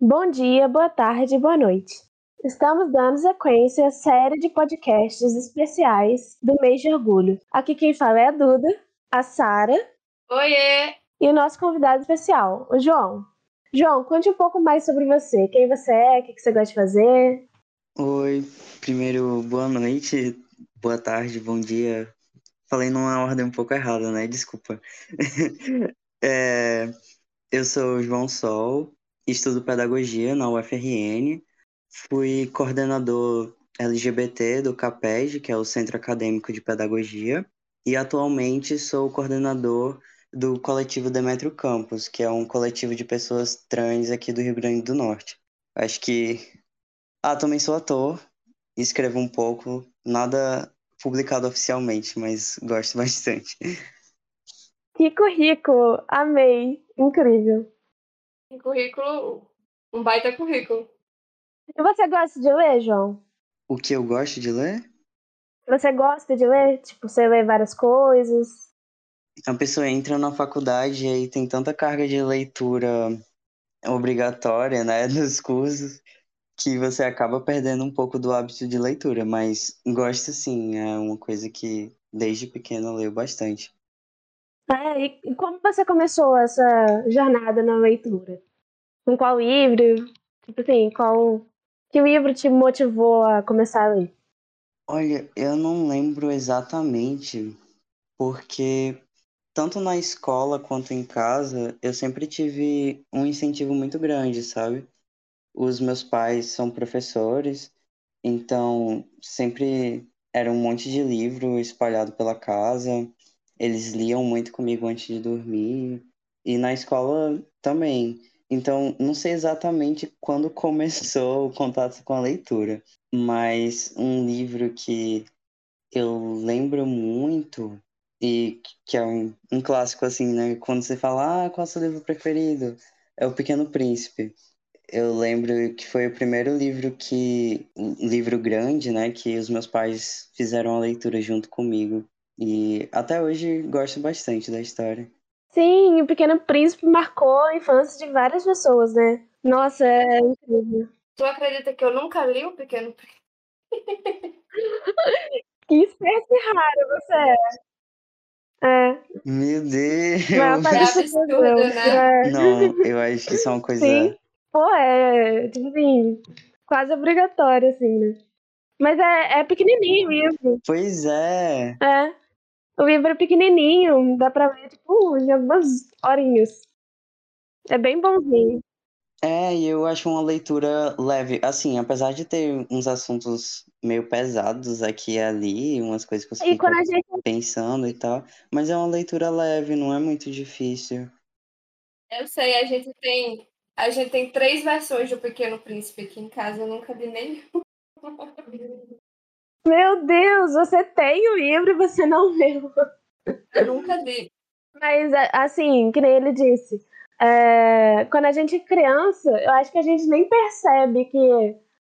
Bom dia, boa tarde, boa noite. Estamos dando sequência à série de podcasts especiais do mês de orgulho. Aqui quem fala é a Duda, a Sara. Oiê! E o nosso convidado especial, o João. João, conte um pouco mais sobre você. Quem você é, o que você gosta de fazer. Oi, primeiro, boa noite, boa tarde, bom dia. Falei numa ordem um pouco errada, né? Desculpa. é, eu sou o João Sol, estudo pedagogia na UFRN, fui coordenador LGBT do CAPED, que é o Centro Acadêmico de Pedagogia, e atualmente sou coordenador do coletivo Demetrio Campos, que é um coletivo de pessoas trans aqui do Rio Grande do Norte. Acho que. Ah, também sou ator, escrevo um pouco, nada publicado oficialmente, mas gosto bastante. Que currículo! Amei! Incrível! Um currículo, um baita currículo. E você gosta de ler, João? O que eu gosto de ler? Você gosta de ler? Tipo, você lê várias coisas? A pessoa entra na faculdade e aí tem tanta carga de leitura obrigatória, né, dos cursos, que você acaba perdendo um pouco do hábito de leitura, mas gosto sim, é uma coisa que desde pequeno eu leio bastante. É, e como você começou essa jornada na leitura? Com qual livro? Tipo assim, qual. Que livro te motivou a começar a ler? Olha, eu não lembro exatamente, porque tanto na escola quanto em casa, eu sempre tive um incentivo muito grande, sabe? Os meus pais são professores, então sempre era um monte de livro espalhado pela casa eles liam muito comigo antes de dormir e na escola também. Então, não sei exatamente quando começou o contato com a leitura, mas um livro que eu lembro muito e que é um, um clássico assim, né? Quando você fala, ah, qual é o seu livro preferido? É O Pequeno Príncipe. Eu lembro que foi o primeiro livro que, livro grande, né, que os meus pais fizeram a leitura junto comigo. E até hoje gosto bastante da história. Sim, o Pequeno Príncipe marcou a infância de várias pessoas, né? Nossa, é incrível. Tu acredita que eu nunca li o Pequeno Príncipe? que espécie rara você é. É. Meu Deus! Mas É absurdo, né? É. Não, eu acho que isso é uma coisa. Sim. Pô, é, tipo assim, quase obrigatório, assim, né? Mas é, é pequenininho o livro. Pois é. É. O livro é pequenininho, dá pra ler, tipo, em algumas horinhas. É bem bonzinho. É, e eu acho uma leitura leve. Assim, apesar de ter uns assuntos meio pesados aqui e ali, umas coisas que você fica gente pensando e tal, mas é uma leitura leve, não é muito difícil. Eu sei, a gente tem. A gente tem três versões do Pequeno Príncipe aqui em casa, eu nunca li nenhum. Meu Deus, você tem o livro e você não leu. Eu nunca li. Mas, é, assim, que nem ele disse, é, quando a gente é criança, eu acho que a gente nem percebe que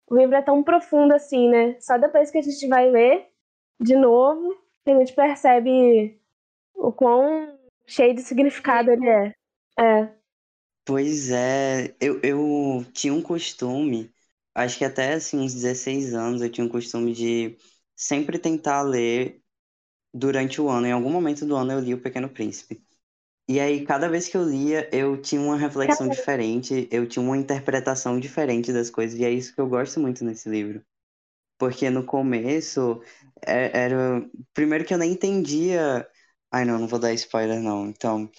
o livro é tão profundo assim, né? Só depois que a gente vai ler de novo, que a gente percebe o quão cheio de significado ele é. É. Pois é, eu, eu tinha um costume, acho que até assim, uns 16 anos, eu tinha um costume de sempre tentar ler durante o ano. Em algum momento do ano eu li O Pequeno Príncipe. E aí, cada vez que eu lia, eu tinha uma reflexão diferente, eu tinha uma interpretação diferente das coisas, e é isso que eu gosto muito nesse livro. Porque no começo, é- era. Primeiro que eu nem entendia. Ai, não, não vou dar spoiler, não. Então.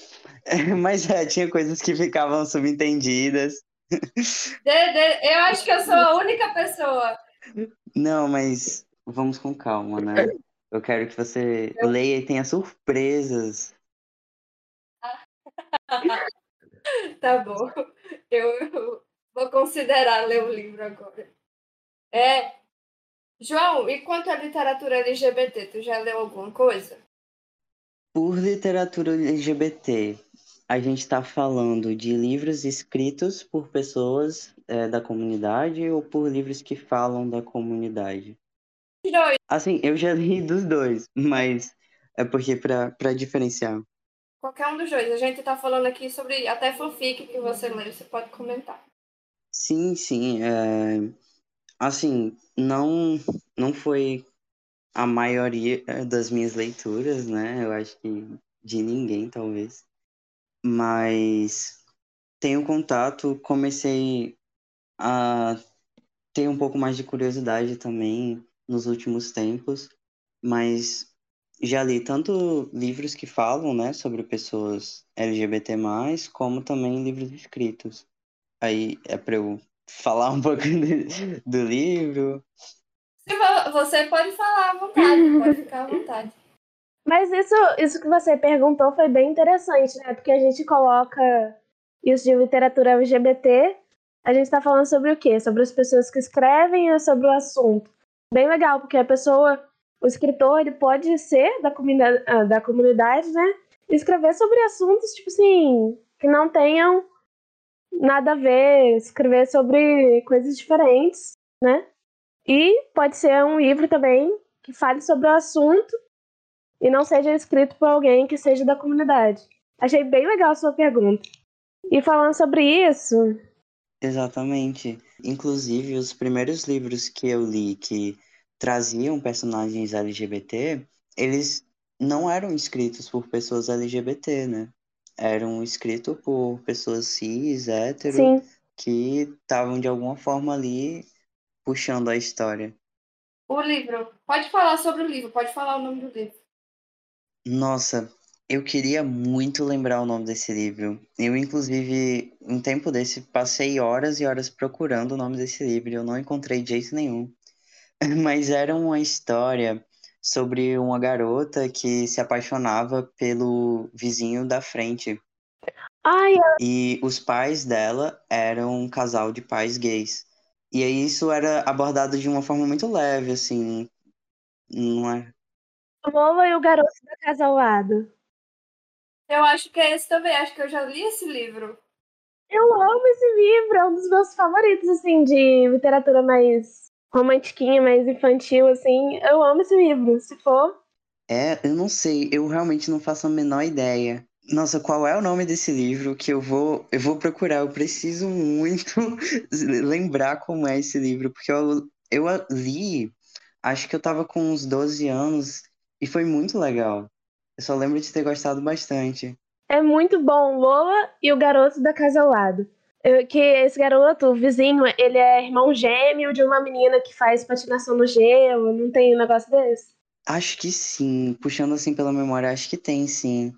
Mas é, tinha coisas que ficavam subentendidas. Eu acho que eu sou a única pessoa. Não, mas vamos com calma, né? Eu quero que você leia e tenha surpresas. Tá bom. Eu, vou considerar ler o livro agora. É. João, e quanto à literatura LGBT, tu já leu alguma coisa? Por literatura LGBT, a gente está falando de livros escritos por pessoas é, da comunidade ou por livros que falam da comunidade? Assim, eu já li dos dois, mas é porque para para diferenciar. Qualquer um dos dois. A gente tá falando aqui sobre até fanfic que você leu, você pode comentar. Sim, sim. É... Assim, não, não foi a maioria das minhas leituras, né? Eu acho que de ninguém, talvez. Mas tenho contato, comecei a ter um pouco mais de curiosidade também nos últimos tempos, mas já li tanto livros que falam, né, sobre pessoas LGBT+, como também livros escritos. Aí é para eu falar um pouco do, do livro. Você pode falar à vontade, pode ficar à vontade. Mas isso, isso que você perguntou foi bem interessante, né? Porque a gente coloca isso de literatura LGBT, a gente está falando sobre o quê? Sobre as pessoas que escrevem ou sobre o assunto? Bem legal, porque a pessoa, o escritor, ele pode ser da comunidade, ah, da comunidade né? E escrever sobre assuntos, tipo assim, que não tenham nada a ver, escrever sobre coisas diferentes, né? E pode ser um livro também que fale sobre o assunto e não seja escrito por alguém que seja da comunidade. Achei bem legal a sua pergunta. E falando sobre isso. Exatamente. Inclusive, os primeiros livros que eu li que traziam personagens LGBT, eles não eram escritos por pessoas LGBT, né? eram escritos por pessoas cis, hétero, Sim. que estavam de alguma forma ali puxando a história. O livro. Pode falar sobre o livro, pode falar o nome do livro. Nossa, eu queria muito lembrar o nome desse livro. Eu, inclusive, um tempo desse, passei horas e horas procurando o nome desse livro eu não encontrei de jeito nenhum. Mas era uma história sobre uma garota que se apaixonava pelo vizinho da frente. Ai, eu... E os pais dela eram um casal de pais gays. E aí isso era abordado de uma forma muito leve, assim. Não é? Lola e o garoto da casa ao lado. Eu acho que é esse também, acho que eu já li esse livro. Eu amo esse livro, é um dos meus favoritos, assim, de literatura mais romantiquinha, mais infantil, assim. Eu amo esse livro, se for. É, eu não sei, eu realmente não faço a menor ideia. Nossa, qual é o nome desse livro que eu vou, eu vou procurar? Eu preciso muito lembrar como é esse livro, porque eu, eu li, acho que eu tava com uns 12 anos e foi muito legal. Eu só lembro de ter gostado bastante. É muito bom, Lola e o Garoto da Casa ao Lado que esse garoto, o vizinho, ele é irmão gêmeo de uma menina que faz patinação no gelo, não tem um negócio desse? Acho que sim, puxando assim pela memória, acho que tem sim.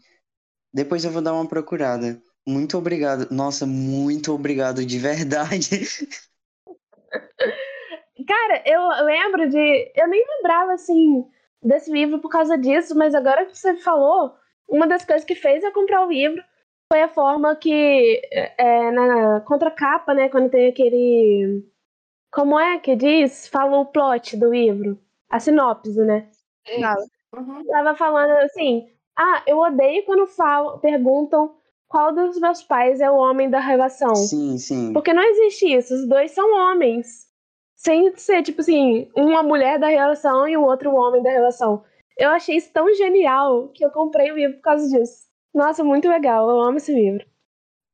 Depois eu vou dar uma procurada. Muito obrigado. Nossa, muito obrigado de verdade. Cara, eu lembro de. Eu nem lembrava assim desse livro por causa disso, mas agora que você falou, uma das coisas que fez eu comprar o livro foi a forma que é, na contracapa, né, quando tem aquele como é que diz? Fala o plot do livro, a sinopse, né? Fala. Uhum. Tava falando assim: "Ah, eu odeio quando falam, perguntam qual dos meus pais é o homem da relação". Sim, sim. Porque não existe isso, os dois são homens. Sem ser tipo assim, uma mulher da relação e o outro homem da relação. Eu achei isso tão genial que eu comprei o livro por causa disso. Nossa, muito legal. Eu amo esse livro.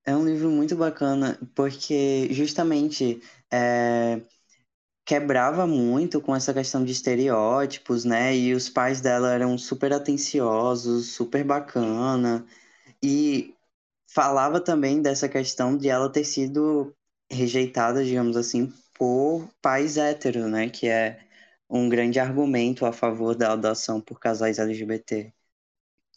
É um livro muito bacana, porque justamente é, quebrava muito com essa questão de estereótipos, né? E os pais dela eram super atenciosos, super bacana. E falava também dessa questão de ela ter sido rejeitada, digamos assim, por pais héteros, né? Que é um grande argumento a favor da adoção por casais LGBT.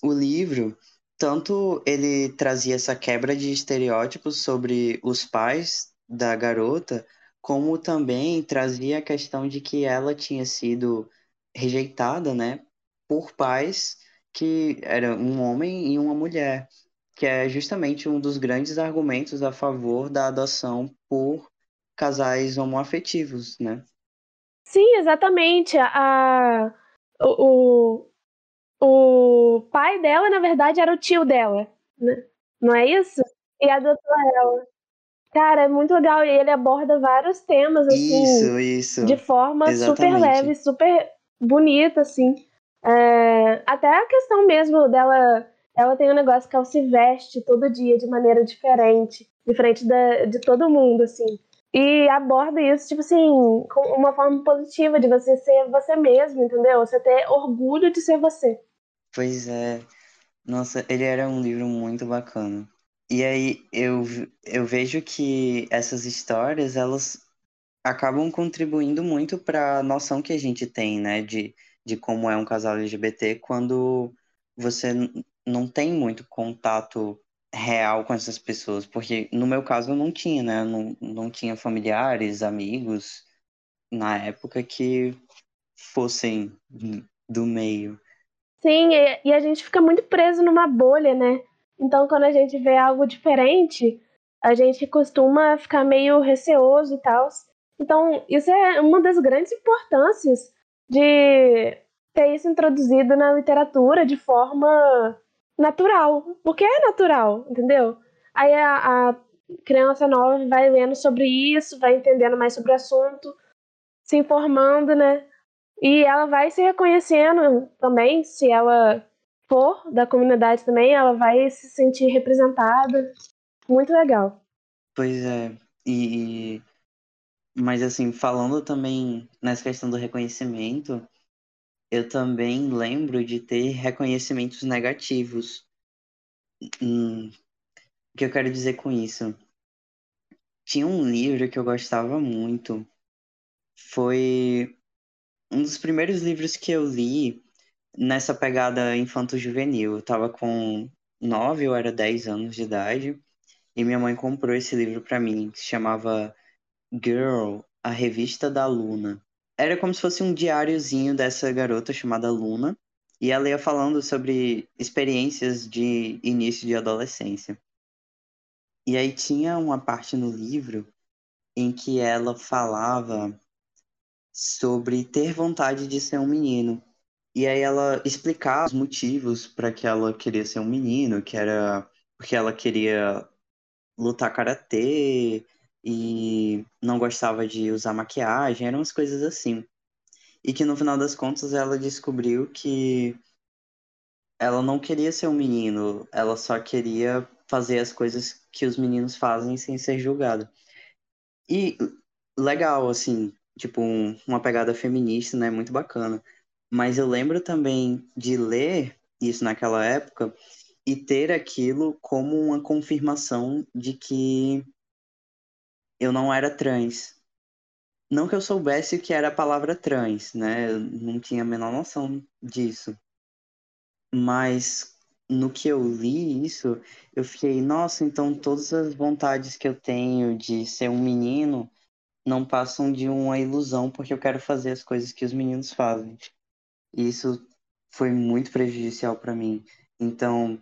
O livro tanto ele trazia essa quebra de estereótipos sobre os pais da garota, como também trazia a questão de que ela tinha sido rejeitada, né, por pais que eram um homem e uma mulher, que é justamente um dos grandes argumentos a favor da adoção por casais homoafetivos, né? Sim, exatamente. A, o, o pai dela, na verdade, era o tio dela, né? Não é isso? E adotou ela. Cara, é muito legal. E ele aborda vários temas, assim. Isso, isso. De forma Exatamente. super leve, super bonita, assim. É... Até a questão mesmo dela. Ela tem um negócio que ela se veste todo dia de maneira diferente. Diferente da, de todo mundo, assim. E aborda isso, tipo assim, com uma forma positiva de você ser você mesmo, entendeu? Você ter orgulho de ser você. Pois é. Nossa, ele era um livro muito bacana. E aí eu, eu vejo que essas histórias, elas acabam contribuindo muito para a noção que a gente tem, né, de, de como é um casal LGBT quando você não tem muito contato real com essas pessoas, porque no meu caso eu não tinha, né, não, não tinha familiares, amigos na época que fossem do meio. Sim, e a gente fica muito preso numa bolha, né? Então, quando a gente vê algo diferente, a gente costuma ficar meio receoso e tal. Então, isso é uma das grandes importâncias de ter isso introduzido na literatura de forma natural. Porque é natural, entendeu? Aí a, a criança nova vai lendo sobre isso, vai entendendo mais sobre o assunto, se informando, né? E ela vai se reconhecendo também, se ela for da comunidade também, ela vai se sentir representada. Muito legal. Pois é. E mas assim, falando também nessa questão do reconhecimento, eu também lembro de ter reconhecimentos negativos. Hum, o que eu quero dizer com isso? Tinha um livro que eu gostava muito. Foi um dos primeiros livros que eu li nessa pegada infanto-juvenil. Eu tava com nove ou era dez anos de idade e minha mãe comprou esse livro para mim, que se chamava Girl, a revista da Luna. Era como se fosse um diáriozinho dessa garota chamada Luna, e ela ia falando sobre experiências de início de adolescência. E aí tinha uma parte no livro em que ela falava sobre ter vontade de ser um menino. E aí ela explicava os motivos para que ela queria ser um menino, que era porque ela queria lutar karatê e não gostava de usar maquiagem, eram umas coisas assim. E que no final das contas ela descobriu que ela não queria ser um menino, ela só queria fazer as coisas que os meninos fazem sem ser julgada. E legal, assim, tipo, um, uma pegada feminista, né? Muito bacana. Mas eu lembro também de ler isso naquela época e ter aquilo como uma confirmação de que eu não era trans. Não que eu soubesse o que era a palavra trans, né? Eu não tinha a menor noção disso. Mas no que eu li isso, eu fiquei, nossa, então todas as vontades que eu tenho de ser um menino não passam de uma ilusão, porque eu quero fazer as coisas que os meninos fazem. Isso foi muito prejudicial para mim. Então,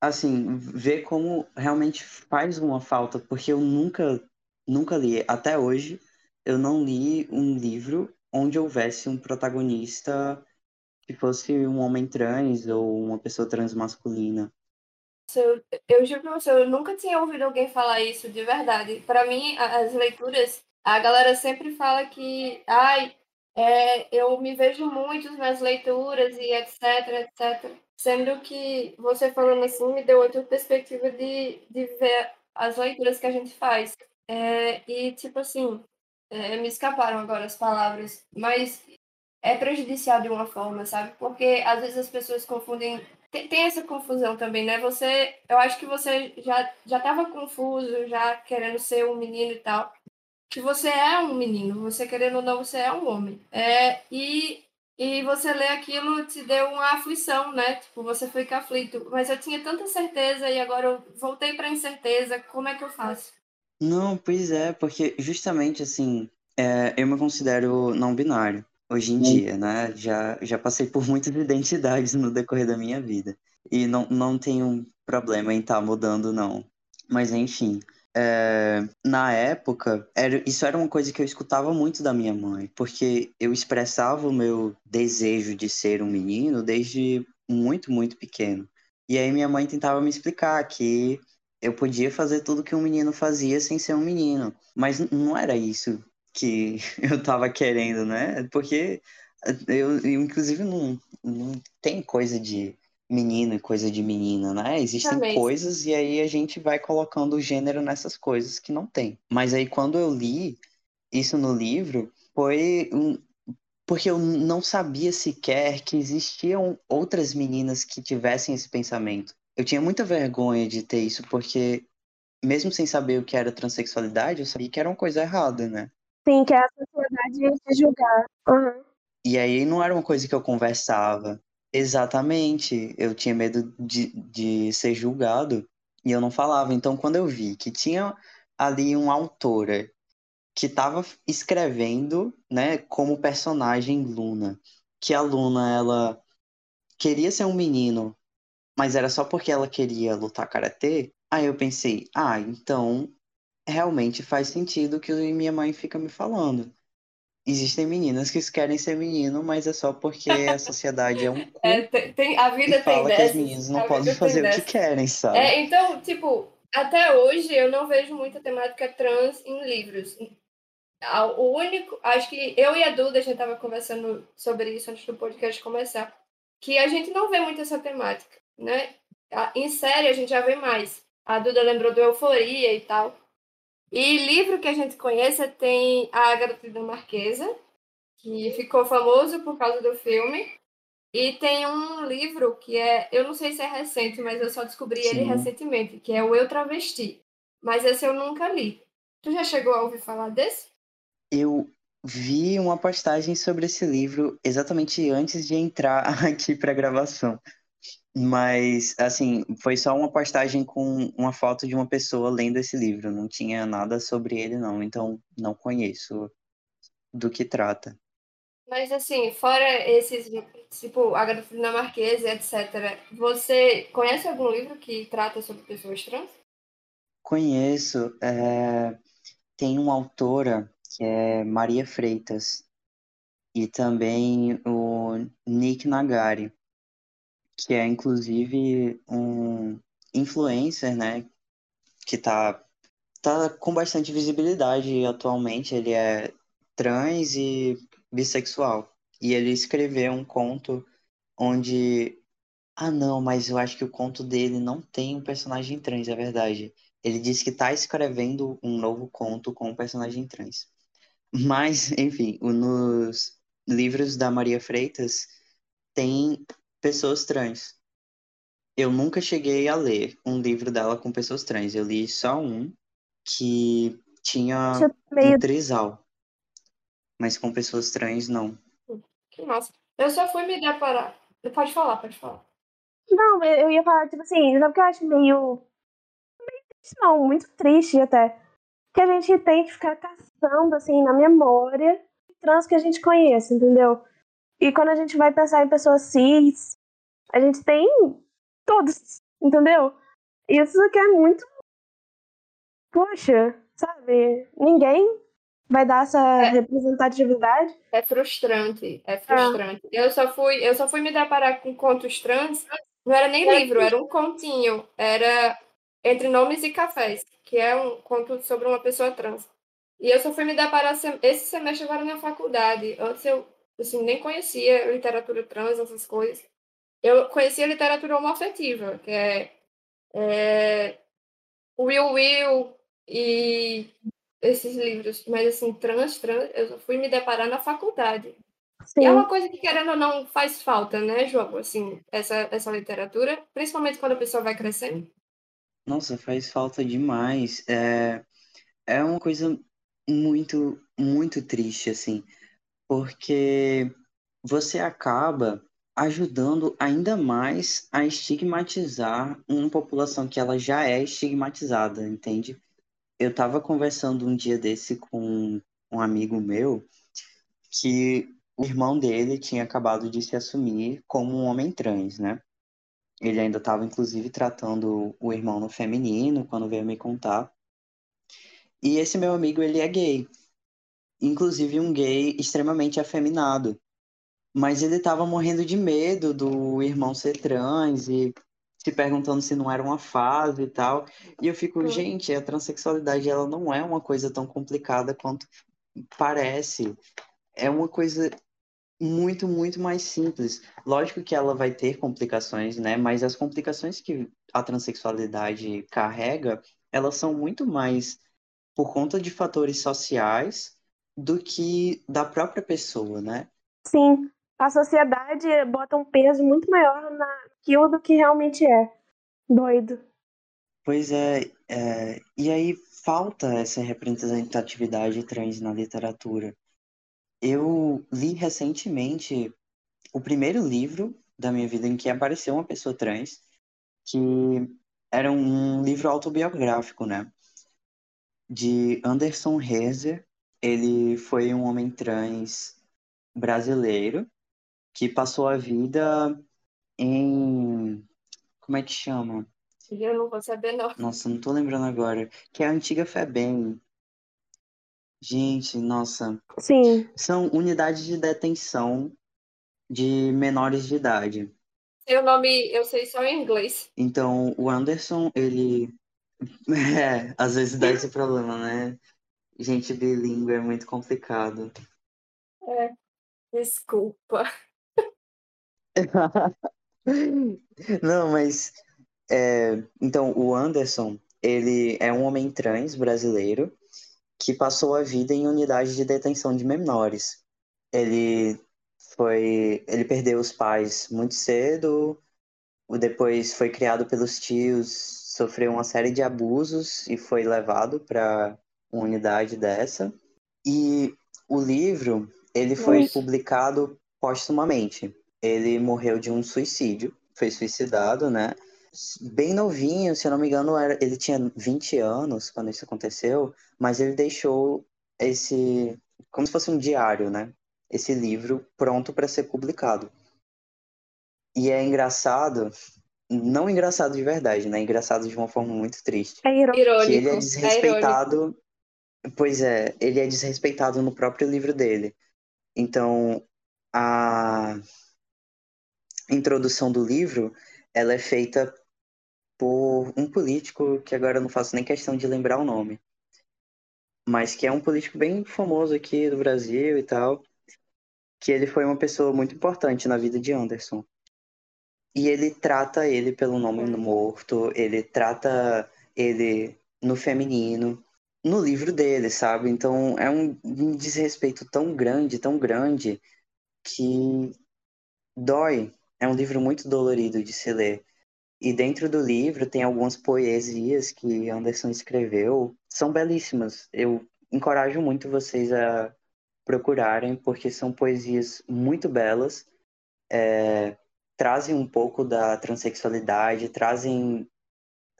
assim, ver como realmente faz uma falta, porque eu nunca, nunca li, até hoje, eu não li um livro onde houvesse um protagonista que fosse um homem trans ou uma pessoa transmasculina. Eu, eu juro pra você, eu nunca tinha ouvido alguém falar isso de verdade. Para mim, as leituras, a galera sempre fala que, ai, é, eu me vejo muito nas leituras e etc, etc. Sendo que você falando assim me deu outra perspectiva de, de ver as leituras que a gente faz. É, e, tipo assim, é, me escaparam agora as palavras, mas é prejudicial de uma forma, sabe? Porque às vezes as pessoas confundem. Tem, tem essa confusão também, né? Você. Eu acho que você já, já estava confuso, já querendo ser um menino e tal que você é um menino, você querendo ou não, você é um homem. É, e, e você lê aquilo te deu uma aflição, né? Tipo, você fica aflito. Mas eu tinha tanta certeza e agora eu voltei para incerteza. Como é que eu faço? Não, pois é, porque justamente assim, é, eu me considero não binário hoje em hum. dia, né? Já, já passei por muitas identidades no decorrer da minha vida. E não, não tenho problema em estar tá mudando, não. Mas enfim, é, na época, era, isso era uma coisa que eu escutava muito da minha mãe, porque eu expressava o meu desejo de ser um menino desde muito, muito pequeno. E aí minha mãe tentava me explicar que eu podia fazer tudo que um menino fazia sem ser um menino, mas não era isso que eu tava querendo, né? Porque eu, eu inclusive, não, não tem coisa de menino e coisa de menina, né? Existem Também. coisas e aí a gente vai colocando o gênero nessas coisas que não tem. Mas aí quando eu li isso no livro, foi um... porque eu não sabia sequer que existiam outras meninas que tivessem esse pensamento. Eu tinha muita vergonha de ter isso, porque mesmo sem saber o que era transexualidade, eu sabia que era uma coisa errada, né? Sim, que a sociedade ia te julgar. Uhum. E aí não era uma coisa que eu conversava. Exatamente. Eu tinha medo de, de ser julgado e eu não falava. Então, quando eu vi que tinha ali uma autora que estava escrevendo, né, como personagem Luna, que a Luna ela queria ser um menino, mas era só porque ela queria lutar karatê. Aí eu pensei, ah, então realmente faz sentido o que minha mãe fica me falando. Existem meninas que querem ser menino, mas é só porque a sociedade é um cu É, tem, tem- a vida tem fala que as dessas. meninas não podem fazer o que dessas. querem, sabe? É, então, tipo, até hoje eu não vejo muita temática trans em livros. O único, acho que eu e a Duda, a gente tava conversando sobre isso antes do podcast começar, que a gente não vê muito essa temática, né? Em série a gente já vê mais. A Duda lembrou do Euforia e tal. E livro que a gente conhece tem A Garota Marquesa, que ficou famoso por causa do filme. E tem um livro que é, eu não sei se é recente, mas eu só descobri ele Sim. recentemente, que é o Eu Travesti. Mas esse eu nunca li. Tu já chegou a ouvir falar desse? Eu vi uma postagem sobre esse livro exatamente antes de entrar aqui para gravação. Mas, assim, foi só uma postagem com uma foto de uma pessoa lendo esse livro. Não tinha nada sobre ele, não. Então, não conheço do que trata. Mas assim, fora esses, tipo, A Garota Dinamarquesa, etc., você conhece algum livro que trata sobre pessoas trans? Conheço. é, Tem uma autora que é Maria Freitas. E também o Nick Nagari, que é inclusive um influencer, né? Que tá, tá com bastante visibilidade atualmente. Ele é trans e bissexual. E ele escreveu um conto onde. Ah, não, mas eu acho que o conto dele não tem um personagem trans, é verdade. Ele disse que tá escrevendo um novo conto com um personagem trans. Mas, enfim, nos livros da Maria Freitas tem pessoas trans. Eu nunca cheguei a ler um livro dela com pessoas trans. Eu li só um que tinha meio um trisal. Mas com pessoas trans, não. Que massa. Eu só fui me deparar. Pode falar, pode falar. Não, eu ia falar, tipo assim, sabe o que eu acho meio. meio triste, não, muito triste até. Que a gente tem que ficar caçando, assim, na memória, trans que a gente conhece, entendeu? E quando a gente vai pensar em pessoas cis, a gente tem todos, entendeu? Isso que é muito. Poxa, sabe? Ninguém vai dar essa É. representatividade. É frustrante, é frustrante. Eu só fui, eu só fui me deparar com contos trans, não era nem livro, era um continho, era Entre Nomes e Cafés, que é um conto sobre uma pessoa trans. E eu só fui me deparar esse semestre agora na faculdade. Antes eu assim, nem conhecia literatura trans, essas coisas. Eu conhecia literatura homoafetiva, que é, é Will Will e esses livros, mas assim, trans, trans, eu fui me deparar na faculdade. Sim. E é uma coisa que, querendo ou não, faz falta, né, João? Assim, essa, essa literatura, principalmente quando a pessoa vai crescendo. Nossa, faz falta demais. É, é uma coisa muito, muito triste, assim, porque você acaba ajudando ainda mais a estigmatizar uma população que ela já é estigmatizada, entende? Eu tava conversando um dia desse com um amigo meu que o irmão dele tinha acabado de se assumir como um homem trans, né? Ele ainda estava, inclusive, tratando o irmão no feminino quando veio me contar. E esse meu amigo, ele é gay. Inclusive um gay extremamente afeminado. Mas ele estava morrendo de medo do irmão ser trans e se perguntando se não era uma fase e tal. E eu fico, gente, a transexualidade ela não é uma coisa tão complicada quanto parece. É uma coisa muito, muito mais simples. Lógico que ela vai ter complicações, né? Mas as complicações que a transexualidade carrega, elas são muito mais por conta de fatores sociais do que da própria pessoa, né? Sim, a sociedade bota um peso muito maior naquilo do que realmente é. Doido. Pois é, é, e aí falta essa representatividade trans na literatura. Eu li recentemente o primeiro livro da minha vida em que apareceu uma pessoa trans, que era um livro autobiográfico, né? De Anderson Herzer. Ele foi um homem trans brasileiro que passou a vida em. Como é que chama? Eu não vou saber, não. Nossa, não tô lembrando agora. Que é a antiga FEBEM. Gente, nossa. Sim. São unidades de detenção de menores de idade. Seu nome eu sei só em inglês. Então, o Anderson, ele. É, às vezes dá esse problema, né? Gente bilíngue é muito complicado. É, desculpa. Não, mas. É, então, o Anderson, ele é um homem trans brasileiro que passou a vida em unidade de detenção de menores. Ele foi, ele perdeu os pais muito cedo, depois foi criado pelos tios, sofreu uma série de abusos e foi levado para uma unidade dessa. E o livro, ele foi Nossa. publicado póstumamente. Ele morreu de um suicídio, foi suicidado, né? Bem novinho, se eu não me engano, era, ele tinha 20 anos quando isso aconteceu, mas ele deixou esse, como se fosse um diário, né? Esse livro pronto para ser publicado. E é engraçado, não engraçado de verdade, né? Engraçado de uma forma muito triste. É irônico. Que ele é É desrespeitado. Pois é, ele é desrespeitado no próprio livro dele. Então, a introdução do livro, ela é feita por um político que agora eu não faço nem questão de lembrar o nome, mas que é um político bem famoso aqui do Brasil e tal, que ele foi uma pessoa muito importante na vida de Anderson. E ele trata ele pelo nome morto, ele trata ele no feminino, no livro dele, sabe? Então é um desrespeito tão grande, tão grande, que dói. É um livro muito dolorido de se ler. E dentro do livro tem algumas poesias que Anderson escreveu, são belíssimas. Eu encorajo muito vocês a procurarem, porque são poesias muito belas, é, trazem um pouco da transexualidade, trazem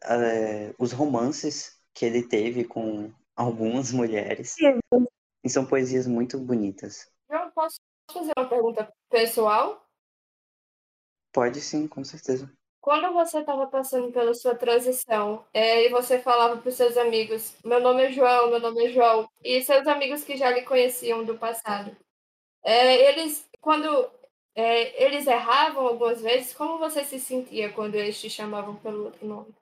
é, os romances que ele teve com algumas mulheres. E são poesias muito bonitas. Eu posso fazer uma pergunta pessoal? Pode sim, com certeza. Quando você estava passando pela sua transição é, e você falava para os seus amigos, meu nome é João, meu nome é João, e seus amigos que já lhe conheciam do passado, é, eles, quando é, eles erravam algumas vezes, como você se sentia quando eles te chamavam pelo outro nome?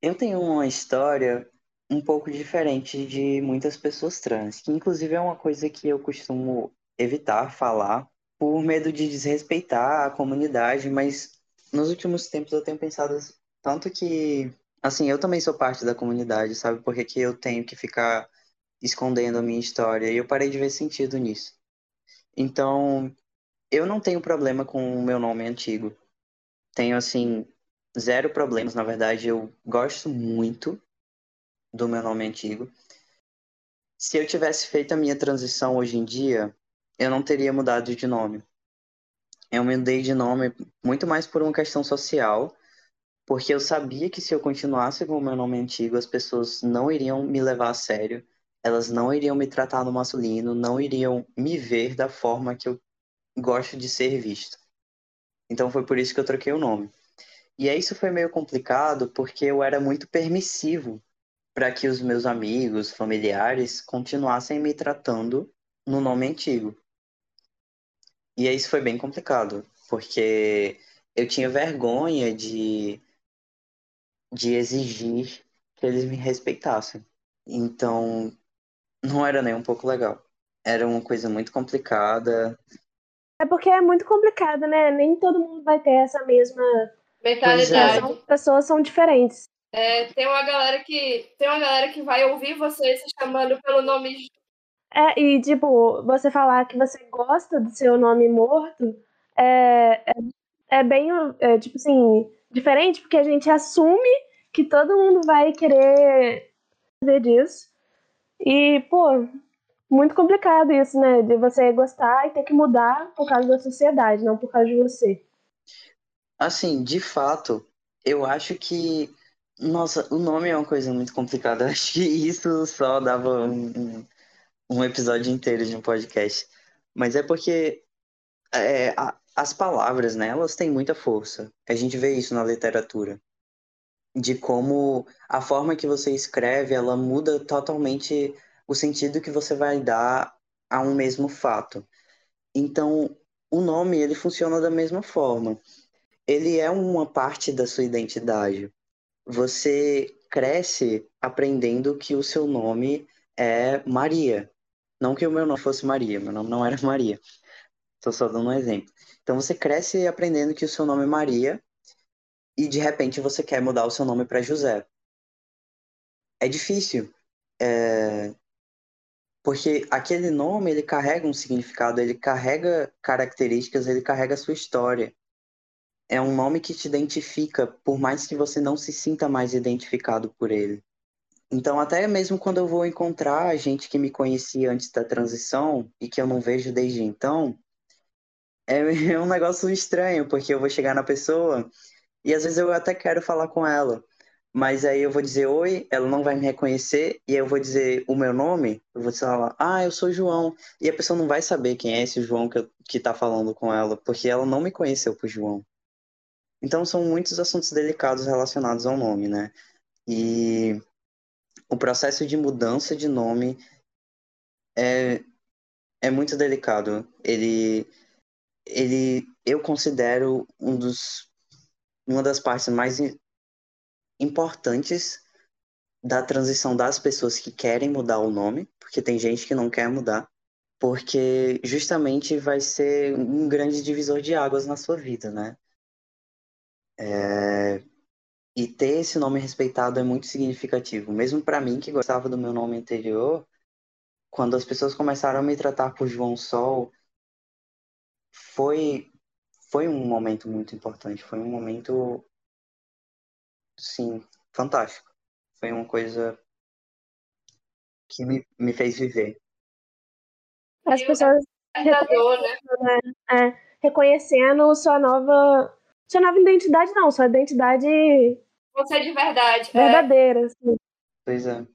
Eu tenho uma história um pouco diferente de muitas pessoas trans, que inclusive é uma coisa que eu costumo evitar falar por medo de desrespeitar a comunidade, mas nos últimos tempos eu tenho pensado tanto que, assim, eu também sou parte da comunidade, sabe? Porque que eu tenho que ficar escondendo a minha história e eu parei de ver sentido nisso. Então, eu não tenho problema com o meu nome antigo. Tenho, assim, zero problemas, na verdade, eu gosto muito do meu nome antigo. Se eu tivesse feito a minha transição hoje em dia, eu não teria mudado de nome. Eu mudei de nome muito mais por uma questão social, porque eu sabia que se eu continuasse com o meu nome antigo, as pessoas não iriam me levar a sério, elas não iriam me tratar no masculino, não iriam me ver da forma que eu gosto de ser visto. Então foi por isso que eu troquei o nome. E aí isso foi meio complicado, porque eu era muito permissivo para que os meus amigos, familiares continuassem me tratando no nome antigo. E aí isso foi bem complicado, porque eu tinha vergonha de, de exigir que eles me respeitassem. Então, não era nem um pouco legal. Era uma coisa muito complicada. É porque é muito complicado, né? Nem todo mundo vai ter essa mesma mentalidade. As pessoas são diferentes. É, tem uma galera que tem uma galera que vai ouvir você se chamando pelo nome. É, e tipo, você falar que você gosta do seu nome morto é, é, é bem, é, tipo assim, diferente, porque a gente assume que todo mundo vai querer saber disso. E, pô, muito complicado isso, né? De você gostar e ter que mudar por causa da sociedade, não por causa de você. Assim, de fato, eu acho que. Nossa, o nome é uma coisa muito complicada. Eu acho que isso só dava um, um episódio inteiro de um podcast. Mas é porque é, a, as palavras, né, elas têm muita força. A gente vê isso na literatura. De como a forma que você escreve, ela muda totalmente o sentido que você vai dar a um mesmo fato. Então, o nome, ele funciona da mesma forma. Ele é uma parte da sua identidade. Você cresce aprendendo que o seu nome é Maria. Não que o meu nome fosse Maria, meu nome não era Maria. Estou só dando um exemplo. Então você cresce aprendendo que o seu nome é Maria e de repente você quer mudar o seu nome para José. É difícil. É... Porque aquele nome, ele carrega um significado, ele carrega características, ele carrega a sua história. É um nome que te identifica, por mais que você não se sinta mais identificado por ele. Então, até mesmo quando eu vou encontrar gente que me conhecia antes da transição e que eu não vejo desde então, é, é um negócio estranho, porque eu vou chegar na pessoa e às vezes eu até quero falar com ela, mas aí eu vou dizer oi, ela não vai me reconhecer, e aí eu vou dizer o meu nome, eu vou falar, ah, eu sou João. E a pessoa não vai saber quem é esse João que, que tá falando com ela, porque ela não me conheceu por João. Então são muitos assuntos delicados relacionados ao nome, né? E o processo de mudança de nome é, é muito delicado. Ele, ele, eu considero um dos, uma das partes mais importantes da transição das pessoas que querem mudar o nome, porque tem gente que não quer mudar, porque justamente vai ser um grande divisor de águas na sua vida, né? É... E ter esse nome respeitado é muito significativo. Mesmo para mim, que gostava do meu nome anterior, quando as pessoas começaram a me tratar por João Sol, foi, foi um momento muito importante. Foi um momento sim, fantástico. Foi uma coisa que me, me fez viver. As pessoas reconhecendo, né? É, reconhecendo sua nova. Sua nova identidade, não, sua identidade. Você é de verdade. É. Verdadeira. É. Assim. Pois é.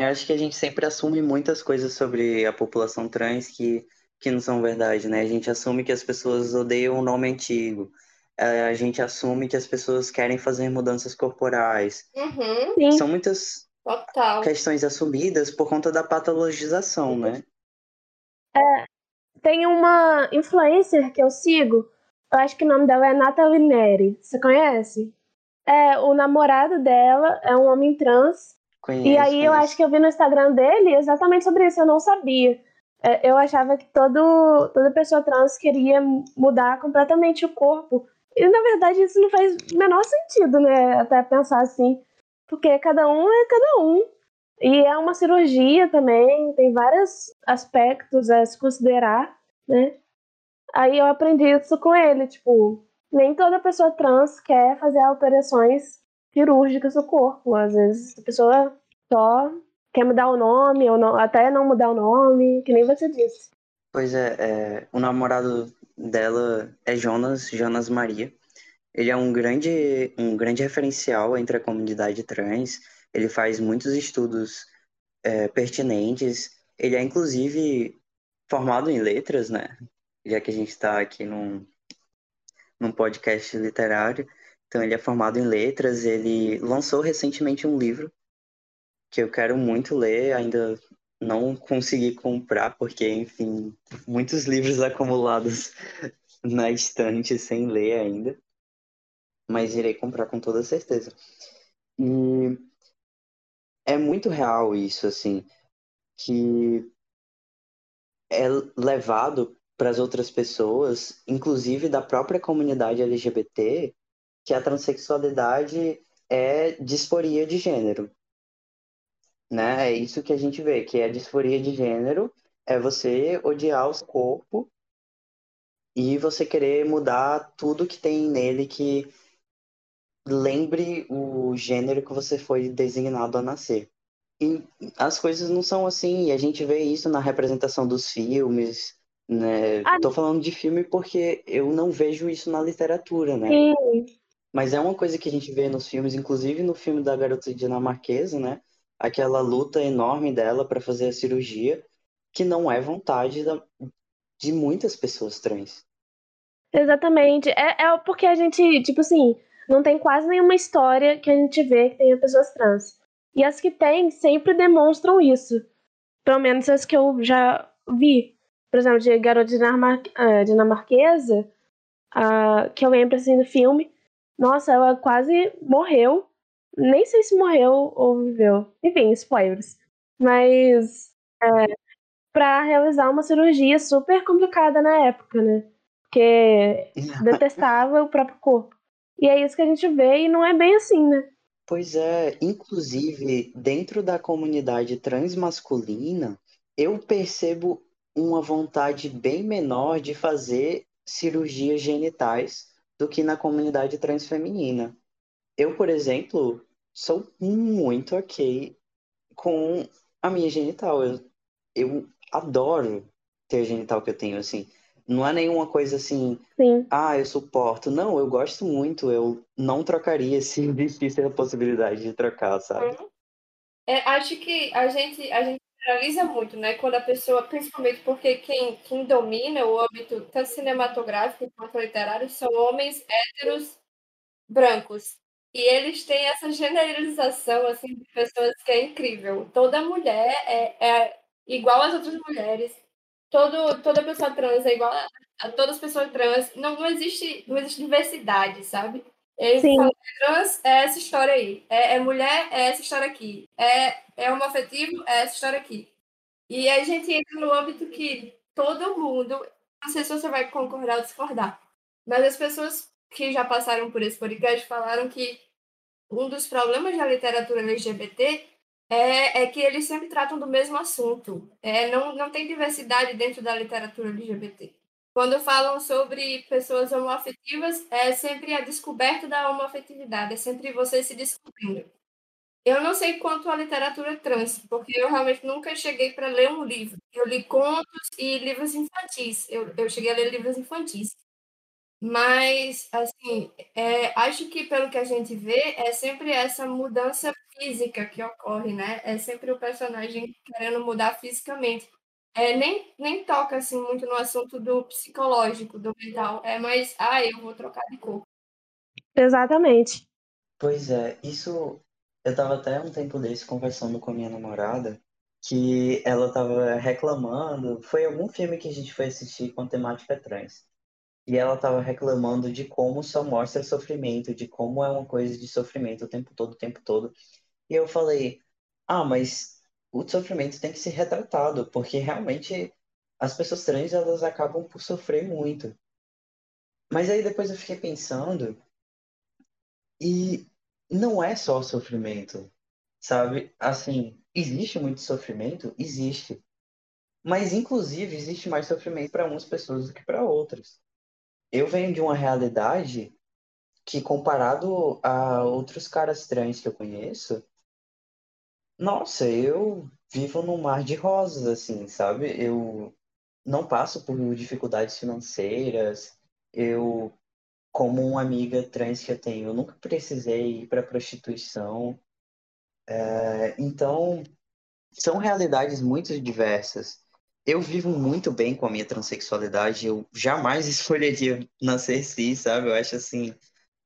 Eu acho que a gente sempre assume muitas coisas sobre a população trans que, que não são verdade, né? A gente assume que as pessoas odeiam o nome antigo é, a gente assume que as pessoas querem fazer mudanças corporais. Uhum. São muitas Total. questões assumidas por conta da patologização, né? É, tem uma influencer que eu sigo, eu acho que o nome dela é Nathalie Neri. Você conhece? É, o namorado dela é um homem trans. Conheço, e aí conheço. eu acho que eu vi no Instagram dele exatamente sobre isso, eu não sabia. É, eu achava que todo, toda pessoa trans queria mudar completamente o corpo e na verdade isso não faz o menor sentido, né? Até pensar assim. Porque cada um é cada um. E é uma cirurgia também, tem vários aspectos a se considerar, né? Aí eu aprendi isso com ele, tipo, nem toda pessoa trans quer fazer alterações cirúrgicas no corpo. Às vezes a pessoa só quer mudar o nome, ou não, até não mudar o nome, que nem você disse. Pois é, é o namorado dela é Jonas, Jonas Maria. Ele é um grande, um grande referencial entre a comunidade trans. Ele faz muitos estudos é, pertinentes. Ele é, inclusive, formado em letras, né? Já que a gente está aqui num, num podcast literário. Então, ele é formado em letras. Ele lançou recentemente um livro que eu quero muito ler. Ainda não consegui comprar, porque, enfim, muitos livros acumulados na estante sem ler ainda. Mas irei comprar com toda certeza. E é muito real isso, assim, que é levado para as outras pessoas, inclusive da própria comunidade LGBT, que a transexualidade é disforia de gênero. Né? É isso que a gente vê, que a disforia de gênero é você odiar o seu corpo e você querer mudar tudo que tem nele que lembre o gênero que você foi designado a nascer. E as coisas não são assim, e a gente vê isso na representação dos filmes, né? Ah, Tô falando de filme porque eu não vejo isso na literatura, né? Sim. Mas é uma coisa que a gente vê nos filmes, inclusive no filme da garota dinamarquesa, né? Aquela luta enorme dela para fazer a cirurgia, que não é vontade da, de muitas pessoas trans. Exatamente. É, é porque a gente, tipo assim, não tem quase nenhuma história que a gente vê que tenha pessoas trans. E as que tem sempre demonstram isso. Pelo menos as que eu já vi. Por exemplo, de Garota Dinamar uh, Dinamarquesa, uh, que eu lembro assim do filme. Nossa, ela quase morreu. Nem sei se morreu ou viveu. Enfim, spoilers. Mas é, para realizar uma cirurgia super complicada na época, né? Porque detestava o próprio corpo. E é isso que a gente vê e não é bem assim, né? Pois é, inclusive dentro da comunidade transmasculina, eu percebo uma vontade bem menor de fazer cirurgias genitais do que na comunidade transfeminina. Eu, por exemplo, sou muito ok com a minha genital. Eu, eu adoro ter a genital que eu tenho, assim. Não é nenhuma coisa assim, Sim. ah, eu suporto. Não, eu gosto muito. Eu não trocaria se existisse a possibilidade de trocar, sabe? Uhum. É, acho que a gente, a gente generaliza muito, né? Quando a pessoa, principalmente porque quem, quem domina o âmbito tanto cinematográfico quanto literário são homens héteros brancos. E eles têm essa generalização assim de pessoas que é incrível. Toda mulher é, é igual às outras mulheres todo, toda pessoa trans é igual a, a todas as pessoas trans. Não, não, existe, não existe diversidade, sabe? Sim. Fala, trans é essa história aí. É, é, mulher, é essa história aqui. É, é homoafetivo, é essa história aqui. E a gente entra no âmbito que todo mundo, não sei se você vai concordar ou discordar, mas as pessoas que já passaram por esse podcast falaram que um dos problemas da literatura LGBT é, é que eles sempre tratam do mesmo assunto. É, não, não tem diversidade dentro da literatura LGBT. Quando falam sobre pessoas homoafetivas, é sempre a descoberta da homoafetividade, é sempre você se descobrindo. Eu não sei quanto a literatura trans, porque eu realmente nunca cheguei para ler um livro. Eu li contos e livros infantis. Eu, eu cheguei a ler livros infantis. Mas, assim, é, acho que pelo que a gente vê, é sempre essa mudança física que ocorre, né? É sempre o personagem querendo mudar fisicamente. É, nem, nem toca assim muito no assunto do psicológico, do mental. É mais, ah, eu vou trocar de cor. Exatamente. Pois é, isso. Eu tava até um tempo desse conversando com a minha namorada, que ela tava reclamando. Foi algum filme que a gente foi assistir com temática trans. E ela tava reclamando de como só mostra sofrimento, de como é uma coisa de sofrimento o tempo todo, o tempo todo. E eu falei, ah, mas o sofrimento tem que ser retratado, porque realmente as pessoas trans elas acabam por sofrer muito. Mas aí depois eu fiquei pensando e não é só sofrimento, sabe? Assim, existe muito sofrimento, existe. Mas inclusive existe mais sofrimento para umas pessoas do que para outras. Eu venho de uma realidade que comparado a outros caras trans que eu conheço, nossa, eu vivo num mar de rosas, assim, sabe? Eu não passo por dificuldades financeiras. Eu, como uma amiga trans que eu tenho, eu nunca precisei ir para prostituição. É, então, são realidades muito diversas. Eu vivo muito bem com a minha transexualidade. Eu jamais escolheria nascer cis, sabe? Eu acho assim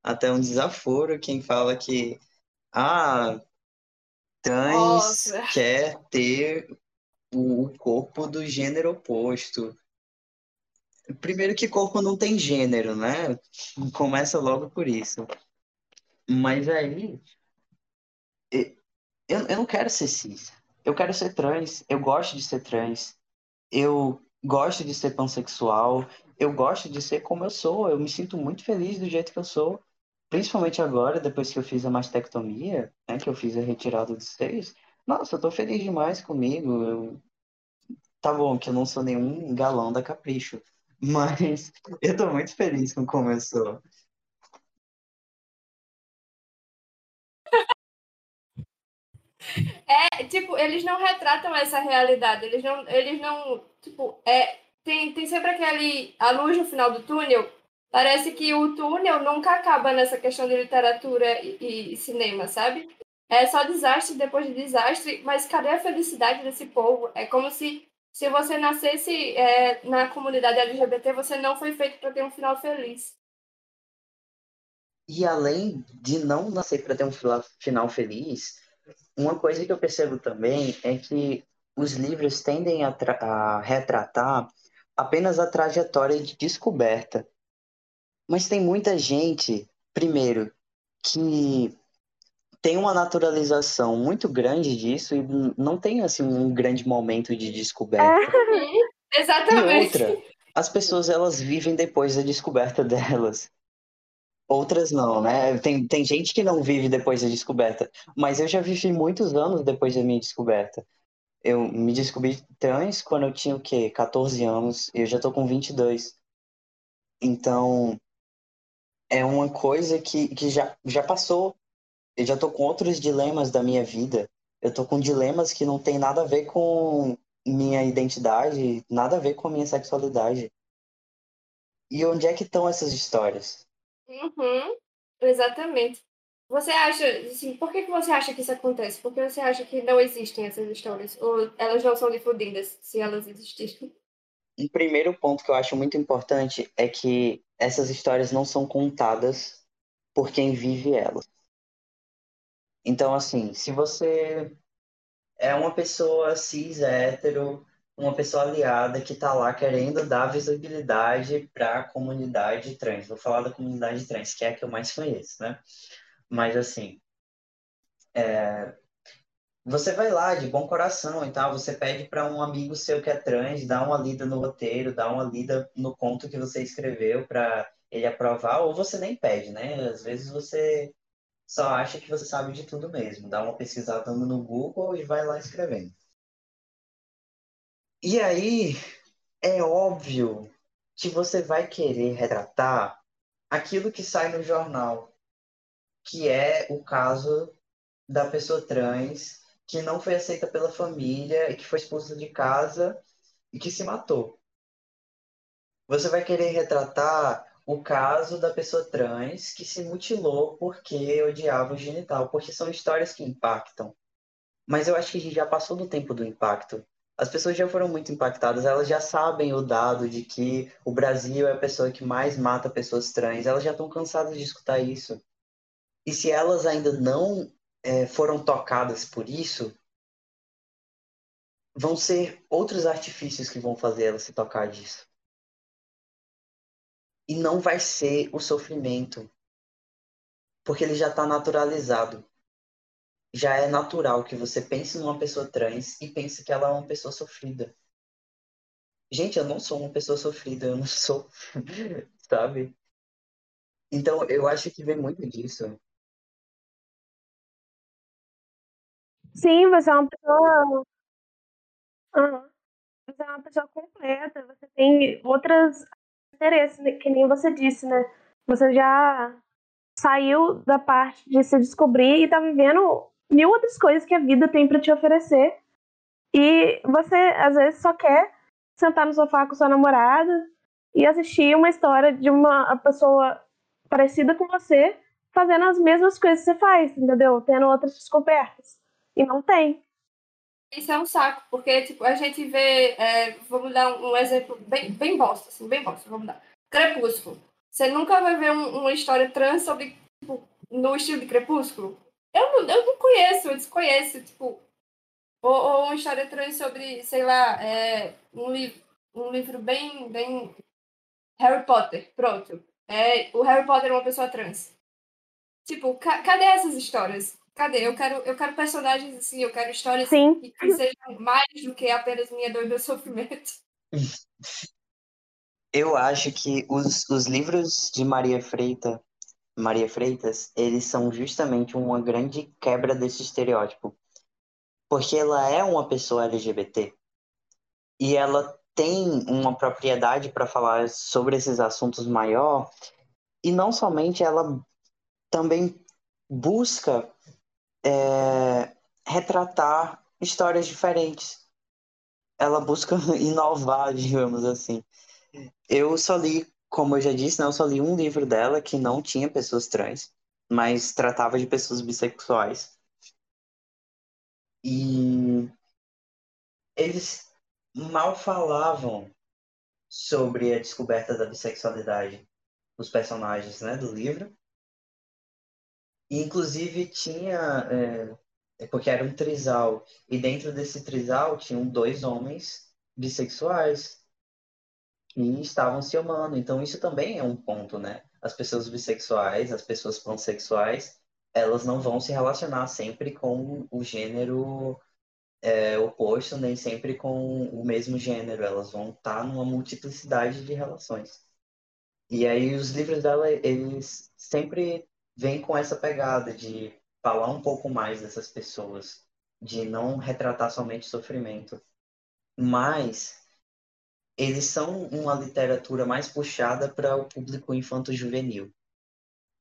até um desaforo quem fala que ah, trans Nossa. quer ter o corpo do gênero oposto. Primeiro que corpo não tem gênero, né? Começa logo por isso. Mas aí, eu, eu não quero ser cis. Eu quero ser trans. Eu gosto de ser trans. Eu gosto de ser pansexual, eu gosto de ser como eu sou, eu me sinto muito feliz do jeito que eu sou. Principalmente agora, depois que eu fiz a mastectomia, né, que eu fiz a retirada dos seios. Nossa, eu tô feliz demais comigo. Eu... Tá bom que eu não sou nenhum galão da Capricho, mas eu tô muito feliz com como eu sou. É, tipo, eles não retratam essa realidade. Eles não, eles não, tipo, é, tem, tem sempre aquele a luz no final do túnel. Parece que o túnel nunca acaba nessa questão de literatura e, e cinema, sabe? É só desastre depois de desastre, mas cadê a felicidade desse povo? É como se se você nascesse é, na comunidade LGBT, você não foi feito para ter um final feliz. E além de não nascer para ter um final feliz, uma coisa que eu percebo também é que os livros tendem a, a retratar apenas a trajetória de descoberta. Mas tem muita gente, primeiro, que tem uma naturalização muito grande disso e não tem assim um grande momento de descoberta. É, exatamente. E outra, as pessoas elas vivem depois da descoberta delas. Outras não, né? Tem, tem gente que não vive depois da descoberta, mas eu já vivi muitos anos depois da minha descoberta. Eu me descobri trans quando eu tinha o quê? 14 anos, eu já tô com 22. Então, é uma coisa que, que já, já passou. Eu já tô com outros dilemas da minha vida. Eu tô com dilemas que não tem nada a ver com minha identidade, nada a ver com a minha sexualidade. E onde é que estão essas histórias? Uhum, exatamente. Você acha, assim, por que, que você acha que isso acontece? Por que você acha que não existem essas histórias? Ou elas não são difundidas, se elas existirem? Um primeiro ponto que eu acho muito importante é que essas histórias não são contadas por quem vive elas. Então, assim, se você é uma pessoa cis, hétero, uma pessoa aliada que está lá querendo dar visibilidade para a comunidade trans. Vou falar da comunidade trans, que é a que eu mais conheço, né? Mas assim, é... você vai lá de bom coração e tal, você pede para um amigo seu que é trans dar uma lida no roteiro, dar uma lida no conto que você escreveu para ele aprovar, ou você nem pede, né? Às vezes você só acha que você sabe de tudo mesmo, dá uma pesquisada no Google e vai lá escrevendo. E aí, é óbvio que você vai querer retratar aquilo que sai no jornal, que é o caso da pessoa trans que não foi aceita pela família e que foi expulsa de casa e que se matou. Você vai querer retratar o caso da pessoa trans que se mutilou porque odiava o genital, porque são histórias que impactam. Mas eu acho que a gente já passou do tempo do impacto as pessoas já foram muito impactadas, elas já sabem o dado de que o Brasil é a pessoa que mais mata pessoas trans, elas já estão cansadas de escutar isso. E se elas ainda não é, foram tocadas por isso, vão ser outros artifícios que vão fazer elas se tocar disso. E não vai ser o sofrimento, porque ele já está naturalizado já é natural que você pense numa pessoa trans e pense que ela é uma pessoa sofrida. Gente, eu não sou uma pessoa sofrida, eu não sou, sabe? Então, eu acho que vem muito disso. Sim, você é uma pessoa. Você é uma pessoa completa, você tem outros interesses, né, que nem você disse, né? Você já saiu da parte de se descobrir e tá vivendo mil outras coisas que a vida tem para te oferecer. E você, às vezes, só quer sentar no sofá com sua namorada e assistir uma história de uma pessoa parecida com você fazendo as mesmas coisas que você faz, entendeu? Tendo outras descobertas. E não tem. Isso é um saco, porque tipo, a gente vê. É, vamos dar um, exemplo bem, bem bosta, assim, bem bosta, vamos dar. Crepúsculo. Você nunca vai ver um, uma história trans sobre. Tipo, no estilo de Crepúsculo. Eu não, eu não conheço, eu desconheço, tipo. Ou, ou uma história trans sobre, sei lá, é, um, li um livro bem, bem. Harry Potter, pronto. É, o Harry Potter é uma pessoa trans. Tipo, ca cadê essas histórias? Cadê? Eu quero, eu quero personagens assim, eu quero histórias Sim. que, que sejam mais do que apenas minha dor e meu sofrimento. Eu acho que os, os livros de Maria Freitas, Maria Freitas, eles são justamente uma grande quebra desse estereótipo. Porque ela é uma pessoa LGBT. E ela tem uma propriedade para falar sobre esses assuntos maior. E não somente ela também busca é, retratar histórias diferentes. Ela busca inovar, digamos assim. Eu só li, como eu já disse, né, eu só li um livro dela que não tinha pessoas trans, mas tratava de pessoas bissexuais. E eles mal falavam sobre a descoberta da bissexualidade dos personagens né, do livro. E, inclusive tinha. É, porque era um trisal. E dentro desse trisal tinham dois homens bissexuais que estavam se amando. Então isso também é um ponto, né? As pessoas bissexuais, as pessoas pansexuais, elas não vão se relacionar sempre com o gênero é, oposto, nem sempre com o mesmo gênero. Elas vão estar numa multiplicidade de relações. E aí os livros dela, eles sempre vêm com essa pegada de falar um pouco mais dessas pessoas, de não retratar somente sofrimento. Mas eles são uma literatura mais puxada para o público infanto-juvenil.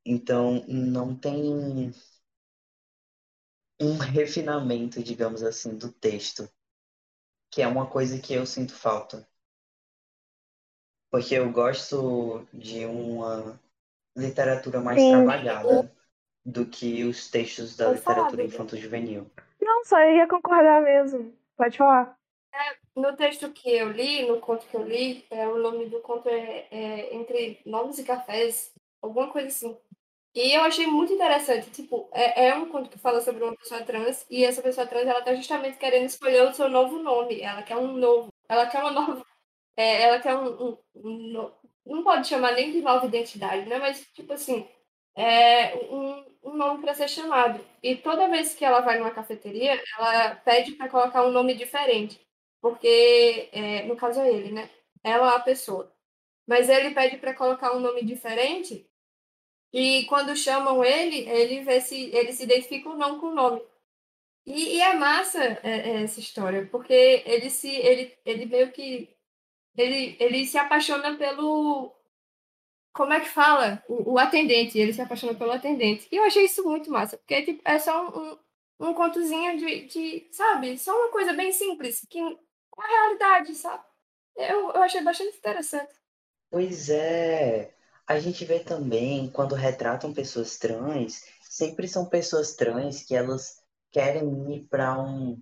Então, não tem um refinamento, digamos assim, do texto, que é uma coisa que eu sinto falta. Porque eu gosto de uma literatura mais Sim. trabalhada do que os textos da Pode literatura infanto-juvenil. Não, só ia concordar mesmo. Pode falar. É, no texto que eu li, no conto que eu li, é, o nome do conto é, é Entre Nomes e Cafés, alguma coisa assim. E eu achei muito interessante, tipo, é, é um conto que fala sobre uma pessoa trans, e essa pessoa trans, ela tá justamente querendo escolher o seu novo nome, ela quer um novo, ela quer uma nova, é, ela quer um, um, um, não pode chamar nem de nova identidade, né, mas, tipo assim, é um, um nome para ser chamado. E toda vez que ela vai numa cafeteria, ela pede para colocar um nome diferente porque é, no caso é ele, né? Ela é a pessoa. Mas ele pede para colocar um nome diferente e quando chamam ele, ele vê se ele se identifica ou não com o nome. E, e é massa é, é, essa história, porque ele se ele, ele meio que ele, ele se apaixona pelo como é que fala? O, o, atendente, ele se apaixona pelo atendente. E eu achei isso muito massa, porque tipo, é só um, um, contozinho de, de, sabe, só uma coisa bem simples, que a realidade, sabe? Eu, eu achei bastante interessante. Pois é. A gente vê também, quando retratam pessoas trans, sempre são pessoas trans que elas querem ir para um,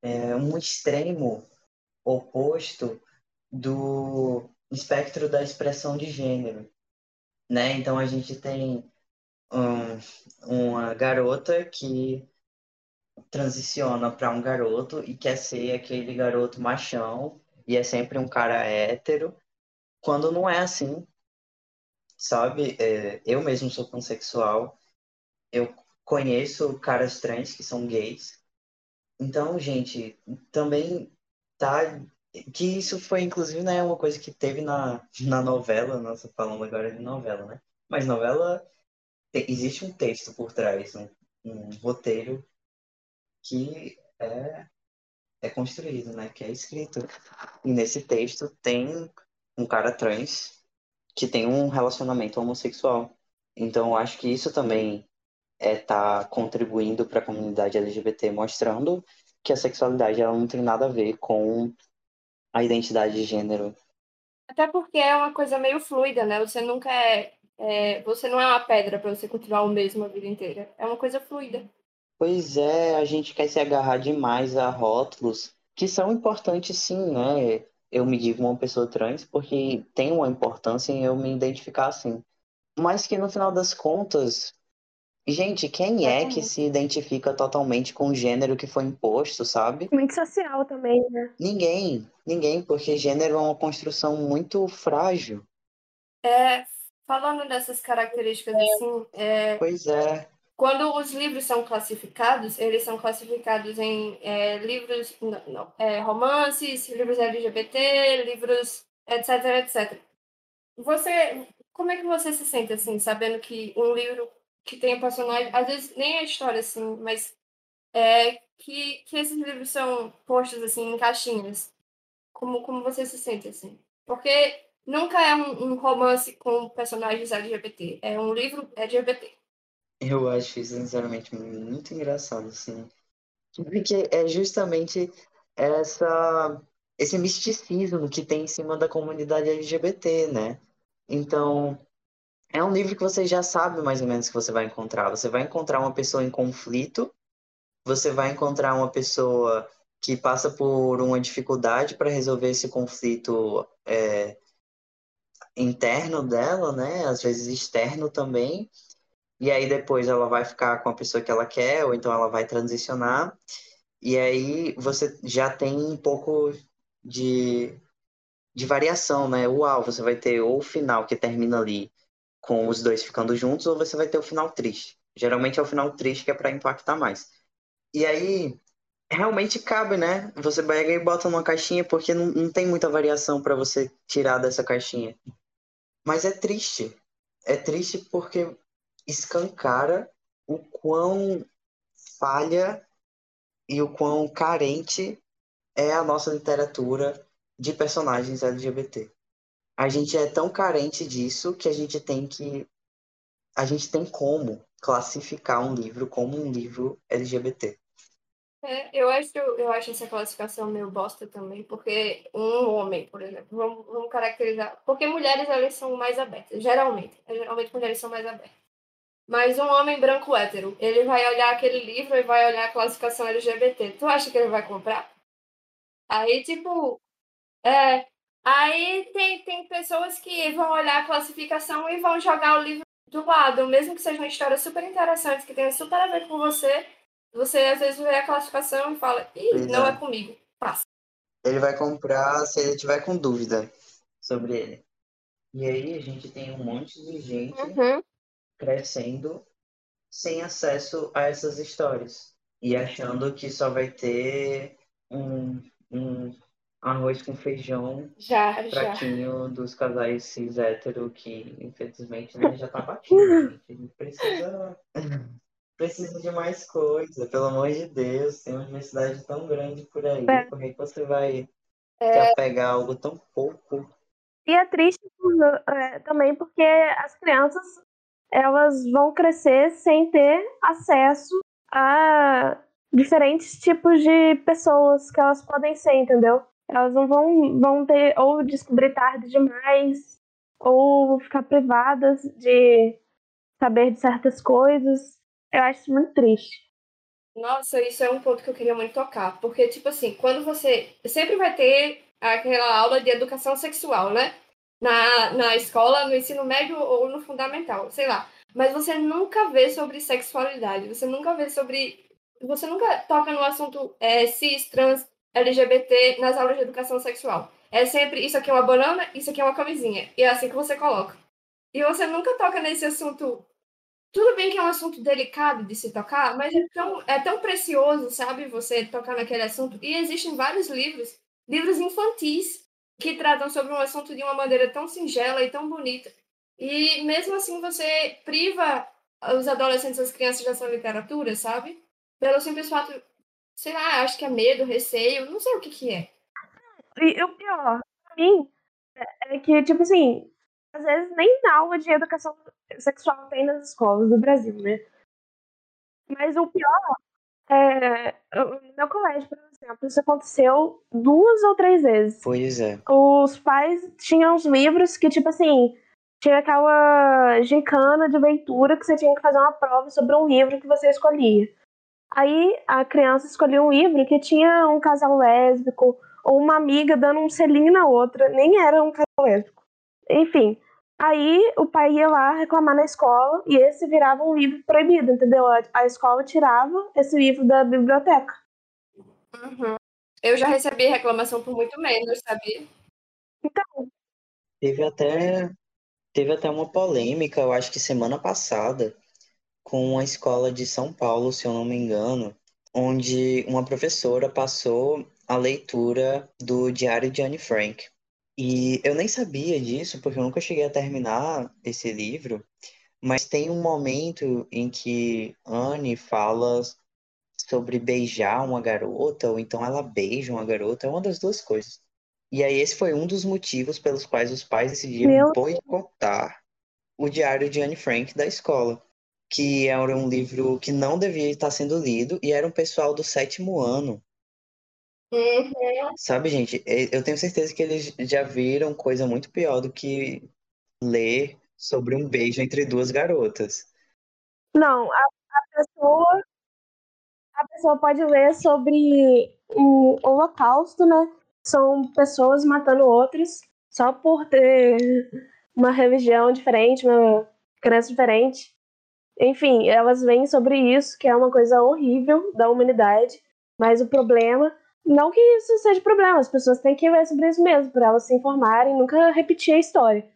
é, um extremo oposto do espectro da expressão de gênero. Né? Então a gente tem um, uma garota que transiciona para um garoto e quer ser aquele garoto machão e é sempre um cara hétero, quando não é assim, sabe? É, eu mesmo sou pansexual, eu conheço caras trans que são gays, então, gente, também tá que isso foi inclusive né, uma coisa que teve na, na novela, nossa, falando agora de novela, né? Mas novela existe um texto por trás, um, um roteiro que é, é construído, né? Que é escrito. E nesse texto tem um cara trans que tem um relacionamento homossexual. Então eu acho que isso também é tá contribuindo para a comunidade LGBT, mostrando que a sexualidade ela não tem nada a ver com a identidade de gênero. Até porque é uma coisa meio fluida, né? Você nunca é, é você não é uma pedra para você continuar o mesmo a vida inteira. É uma coisa fluida. Pois é, a gente quer se agarrar demais a rótulos, que são importantes sim, né? Eu me digo uma pessoa trans porque tem uma importância em eu me identificar assim. Mas que no final das contas, gente, quem é que se identifica totalmente com o gênero que foi imposto, sabe? Muito social também, né? Ninguém, ninguém, porque gênero é uma construção muito frágil. É, falando dessas características assim, é, Pois é. quando os livros são classificados, eles são classificados em é, livros, não, não, é, romances, livros LGBT, livros, etc, etc. Você, como é que você se sente assim, sabendo que um livro que tem personagem, às vezes nem a história assim, mas é, que, que esses livros são postos assim em caixinhas? Como, como você se sente assim? Porque nunca é um, um romance com personagens LGBT, é um livro LGBT. Eu acho isso, sinceramente, muito engraçado, assim. Porque é justamente essa, esse misticismo que tem em cima da comunidade LGBT, né? Então, é um livro que você já sabe mais ou menos que você vai encontrar. Você vai encontrar uma pessoa em conflito, você vai encontrar uma pessoa que passa por uma dificuldade para resolver esse conflito é, interno dela, né? Às vezes externo também. E aí depois ela vai ficar com a pessoa que ela quer, ou então ela vai transicionar. E aí você já tem um pouco de, de variação, né? Uau, você vai ter ou o final que termina ali com os dois ficando juntos, ou você vai ter o final triste. Geralmente é o final triste que é para impactar mais. E aí realmente cabe, né? Você pega e bota numa caixinha porque não, não tem muita variação para você tirar dessa caixinha. Mas é triste. É triste porque escancara o quão falha e o quão carente é a nossa literatura de personagens LGBT. A gente é tão carente disso que a gente tem que a gente tem como classificar um livro como um livro LGBT. É, eu acho, eu acho essa classificação meio bosta também, porque um homem, por exemplo, vamos, vamos caracterizar, porque mulheres elas são mais abertas, geralmente, geralmente mulheres são mais abertas. Mas um homem branco hétero, ele vai olhar aquele livro e vai olhar a classificação LGBT. Tu acha que ele vai comprar? Aí, tipo, é. Aí tem, tem pessoas que vão olhar a classificação e vão jogar o livro do lado, mesmo que seja uma história super interessante, que tenha super a ver com você. Você às vezes vê a classificação e fala, ih, não é. é comigo. Passa. Ele vai comprar se ele tiver com dúvida sobre ele. E aí a gente tem um monte de gente uhum crescendo sem acesso a essas histórias e achando que só vai ter um, um arroz com feijão já, pratinho já. dos casais cis hétero que infelizmente né, já tá batido. Gente. Precisa, precisa de mais coisa, pelo amor de Deus, tem uma universidade tão grande por aí, é. por que você vai é... a algo tão pouco? E é triste é, também porque as crianças elas vão crescer sem ter acesso a diferentes tipos de pessoas que elas podem ser, entendeu? Elas não vão, vão ter ou descobrir tarde demais, ou ficar privadas de saber de certas coisas. Eu acho isso muito triste. Nossa, isso é um ponto que eu queria muito tocar. Porque, tipo assim, quando você. Sempre vai ter aquela aula de educação sexual, né? na, na escola, no ensino médio ou no fundamental, sei lá. Mas você nunca vê sobre sexualidade, você nunca vê sobre. Você nunca toca no assunto é, cis, trans, LGBT nas aulas de educação sexual. É sempre isso aqui é uma banana, isso aqui é uma camisinha. E é assim que você coloca. E você nunca toca nesse assunto. Tudo bem que é um assunto delicado de se tocar, mas é tão, é tão precioso, sabe, você tocar naquele assunto. E existem vários livros, livros infantis, que tratam sobre um assunto de uma maneira tão singela e tão bonita. E mesmo assim você priva os adolescentes, as crianças dessa literatura, sabe? Pelo simples fato, sei lá, acho que é medo, receio, não sei o que que é. E o pior, pra mim, é, é que, tipo assim, às vezes nem na aula de educação sexual tem nas escolas do Brasil, né? Mas o pior é, no meu colégio, por exemplo, isso aconteceu duas ou três vezes. Pois é. Os pais tinham os livros que, tipo assim, tinha aquela gincana de leitura que você tinha que fazer uma prova sobre um livro que você escolhia. Aí a criança escolhia um livro que tinha um casal lésbico ou uma amiga dando um selinho na outra, nem era um casal lésbico. Enfim, Aí o pai ia lá reclamar na escola e esse virava um livro proibido, entendeu? A escola tirava esse livro da biblioteca. Uhum. Eu já recebi reclamação por muito menos, sabia? Então. Teve até, teve até uma polêmica, eu acho que semana passada, com uma escola de São Paulo, se eu não me engano, onde uma professora passou a leitura do Diário de Anne Frank. E eu nem sabia disso, porque eu nunca cheguei a terminar esse livro, mas tem um momento em que Anne fala sobre beijar uma garota, ou então ela beija uma garota, é uma das duas coisas. E aí esse foi um dos motivos pelos quais os pais decidiram Meu... boicotar o Diário de Anne Frank da escola, que era um livro que não devia estar sendo lido e era um pessoal do sétimo ano. Uhum. Sabe, gente, eu tenho certeza que eles já viram coisa muito pior do que ler sobre um beijo entre duas garotas. Não, a, a pessoa a pessoa pode ler sobre o holocausto, né? São pessoas matando outras só por ter uma religião diferente, uma crença diferente. Enfim, elas vêm sobre isso, que é uma coisa horrível da humanidade, mas o problema, não que isso seja problema, as pessoas têm que ver sobre isso mesmo, para elas se informarem, nunca repetir a história.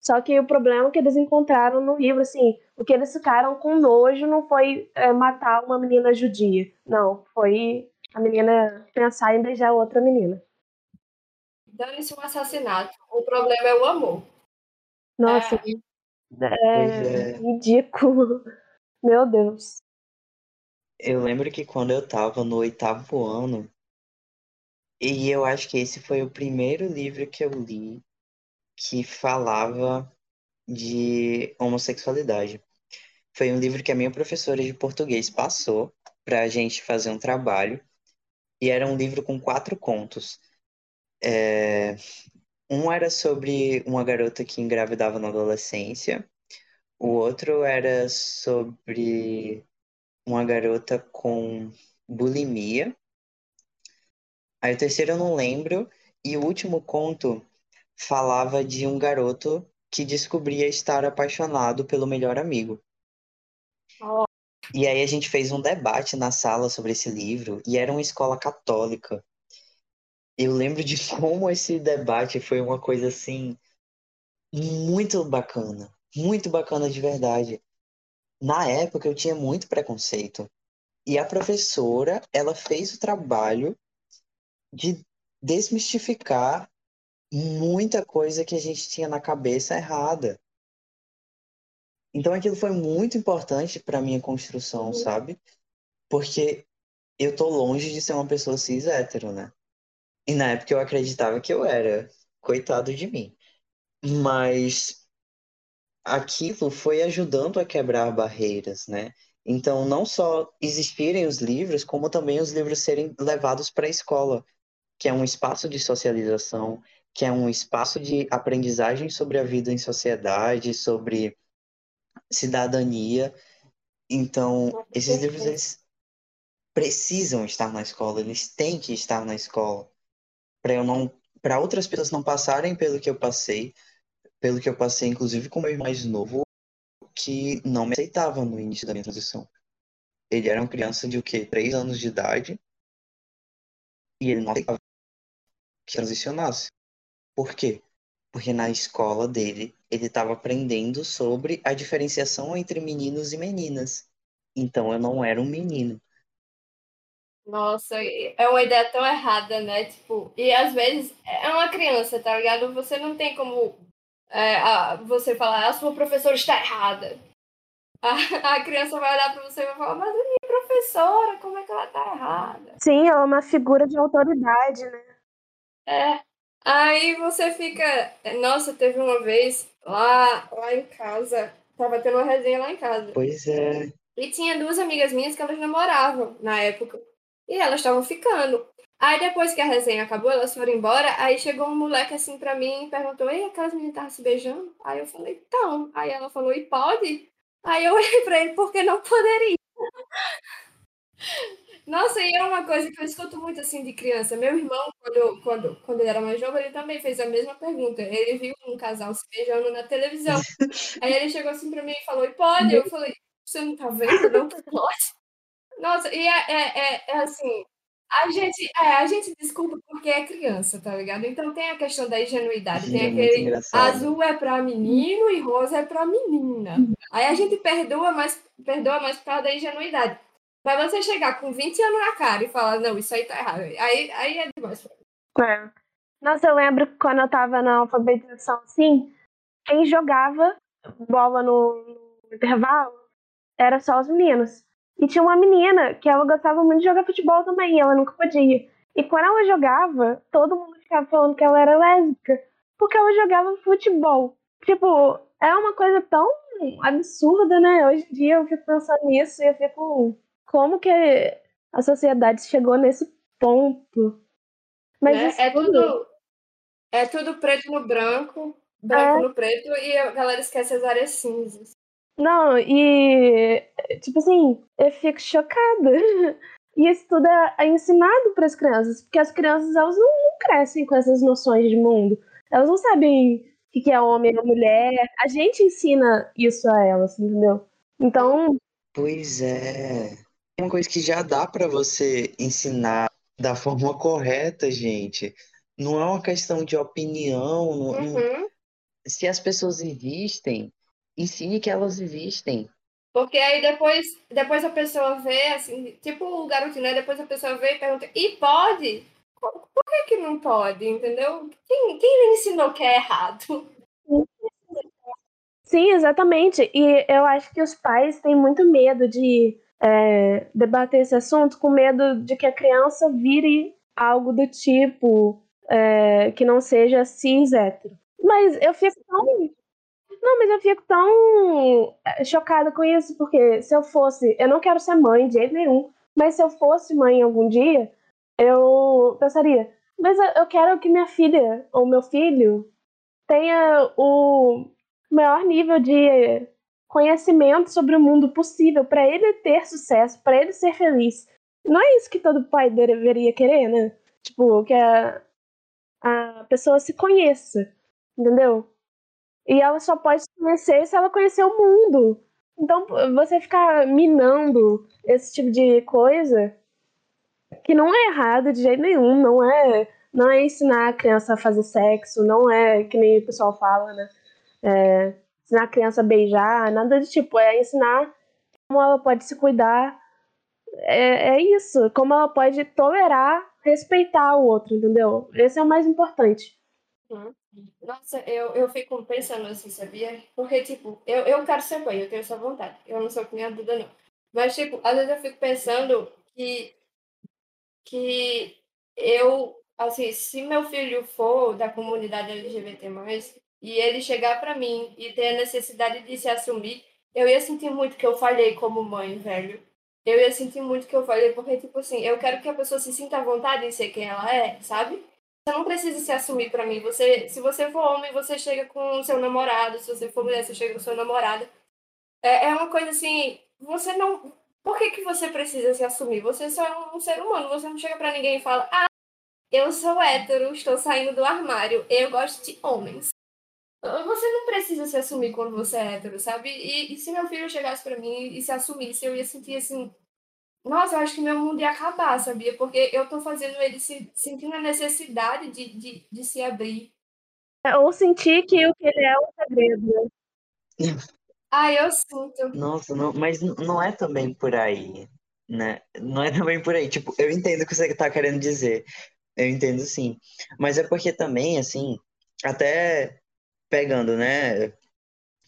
Só que o problema que eles encontraram no livro, assim, o que eles ficaram com nojo não foi é, matar uma menina judia. Não, foi a menina pensar em beijar outra menina. Dane-se um assassinato. O problema é o amor. Nossa, é, é, é. ridículo. Meu Deus. Eu lembro que quando eu tava no oitavo ano, e eu acho que esse foi o primeiro livro que eu li que falava de homossexualidade. Foi um livro que a minha professora de português passou para a gente fazer um trabalho, e era um livro com quatro contos. É... Um era sobre uma garota que engravidava na adolescência, o outro era sobre uma garota com bulimia. Aí o terceiro eu não lembro, e o último conto falava de um garoto que descobria estar apaixonado pelo melhor amigo. Oh. E aí a gente fez um debate na sala sobre esse livro e era uma escola católica. Eu lembro de como esse debate foi uma coisa assim muito bacana, muito bacana de verdade. Na época eu tinha muito preconceito. E a professora, ela fez o trabalho de desmistificar muita coisa que a gente tinha na cabeça errada. Então aquilo foi muito importante para minha construção, sabe? Porque eu tô longe de ser uma pessoa cis hétero, né? E na época eu acreditava que eu era. Coitado de mim. Mas aquilo foi ajudando a quebrar barreiras, né? Então, não só existirem os livros, como também os livros serem levados para a escola, que é um espaço de socialização, que é um espaço de aprendizagem sobre a vida em sociedade, sobre cidadania. Então, esses livros eles precisam estar na escola, eles têm que estar na escola para eu não para outras pessoas não passarem pelo que eu passei, pelo que eu passei inclusive com meu mais novo que não me aceitava no início da minha transição. Ele era uma criança de o quê? Três anos de idade e ele não aceitava que transicionasse. Por quê? Porque na escola dele, ele estava aprendendo sobre a diferenciação entre meninos e meninas. Então eu não era um menino. Nossa, é uma ideia tão errada, né? Tipo, e às vezes é uma criança, tá ligado? Você não tem como é, a, você falar, a sua professora está errada. A, a criança vai olhar para você e vai falar, mas a minha professora, como é que ela tá errada? Sim, ela é uma figura de autoridade, né? É. Aí você fica. Nossa, teve uma vez lá, lá em casa, tava tendo uma resenha lá em casa. Pois é. E tinha duas amigas minhas que elas namoravam na época. E elas estavam ficando. Aí depois que a resenha acabou, elas foram embora. Aí chegou um moleque assim pra mim e perguntou: Ei, aquelas meninas estavam se beijando? Aí eu falei: Então. Aí ela falou: E pode? Aí eu olhei pra ele: Por que não poderia? Nossa, e é uma coisa que eu escuto muito assim de criança. Meu irmão, quando, quando, quando ele era mais jovem, ele também fez a mesma pergunta. Ele viu um casal se beijando na televisão. Aí ele chegou assim pra mim e falou: e pode? Eu falei: você não tá vendo? Não pode. Nossa, e é, é, é, é assim. A gente, é, a gente desculpa porque é criança, tá ligado? Então tem a questão da ingenuidade. Sim, tem é aquele azul é para menino e rosa é para menina. Aí a gente perdoa, mas perdoa mais por causa da ingenuidade. Mas você chegar com 20 anos na cara e falar, não, isso aí tá errado, aí, aí é demais. É. Nossa, eu lembro que quando eu tava na alfabetização, assim, quem jogava bola no, no intervalo era só os meninos. E tinha uma menina que ela gostava muito de jogar futebol também, e ela nunca podia. E quando ela jogava, todo mundo ficava falando que ela era lésbica, porque ela jogava futebol. Tipo, é uma coisa tão absurda, né? Hoje em dia eu fico pensando nisso e eu fico. Como que a sociedade chegou nesse ponto? Mas é, é tudo, é tudo preto no branco, branco é. no preto, e a galera esquece as áreas cinzas. Não, e tipo assim, eu fico chocada. E isso tudo é ensinado para as crianças, porque as crianças elas não, não, crescem com essas noções de mundo. Elas não sabem o que é homem e mulher. A gente ensina isso a elas, entendeu? Então. Pois é. É uma coisa que já dá para você ensinar da forma correta, gente. Não é uma questão de opinião. Não, uhum. não... Se as pessoas existem, ensine que elas existem. Porque aí depois, depois a pessoa vê, assim, tipo o garotinho, né? Depois a pessoa vê e pergunta, e pode? Por que, que não pode? Entendeu? Quem, quem lhe ensinou que é errado? Sim, exatamente. E eu acho que os pais têm muito medo de é, debater esse assunto com medo de que a criança vire algo do tipo é, que não seja cis hétero. Mas eu fico tão. Não, mas eu fico tão é, chocada com isso, porque se eu fosse. Eu não quero ser mãe de jeito nenhum, mas se eu fosse mãe algum dia, eu pensaria, mas eu quero que minha filha ou meu filho tenha o maior nível de conhecimento sobre o mundo possível para ele ter sucesso, para ele ser feliz. Não é isso que todo pai deveria querer, né? Tipo, que a, a pessoa se conheça, entendeu? E ela só pode conhecer se ela conhecer o mundo. Então, você ficar minando esse tipo de coisa, que não é errado de jeito nenhum, não é, não é ensinar a criança a fazer sexo, não é que nem o pessoal fala, né? É, ensinar a criança a beijar, nada de tipo, é ensinar como ela pode se cuidar. É, é isso, como ela pode tolerar, respeitar o outro, entendeu? Esse é o mais importante. Nossa, eu, eu fico pensando assim, sabia? Porque, tipo, eu, eu quero ser mãe, eu tenho essa vontade. Eu não sou que nem a Duda, não. Mas, tipo, às vezes eu fico pensando que, que eu, assim, se meu filho for da comunidade LGBT+, e ele chegar para mim e ter a necessidade de se assumir, eu ia sentir muito que eu falhei como mãe, velho. Eu ia sentir muito que eu falhei, porque, tipo assim, eu quero que a pessoa se sinta à vontade em ser quem ela é, sabe? Você não precisa se assumir para mim. Você, se você for homem, você chega com o seu namorado. Se você for mulher, você chega com o seu namorado. É, é uma coisa assim, você não... Por que, que você precisa se assumir? Você só é um ser humano. Você não chega para ninguém e fala, ah, eu sou hétero, estou saindo do armário, eu gosto de homens. Você não precisa se assumir quando você é hétero, sabe? E, e se meu filho chegasse para mim e se assumisse, eu ia sentir assim. Nossa, eu acho que meu mundo ia acabar, sabia? Porque eu tô fazendo ele se, sentindo a necessidade de, de, de se abrir. É, ou sentir que o que ele é é um segredo. Ah, eu sinto. Nossa, não, mas não é também por aí, né? Não é também por aí. Tipo, eu entendo o que você tá querendo dizer. Eu entendo sim. Mas é porque também, assim, até pegando, né?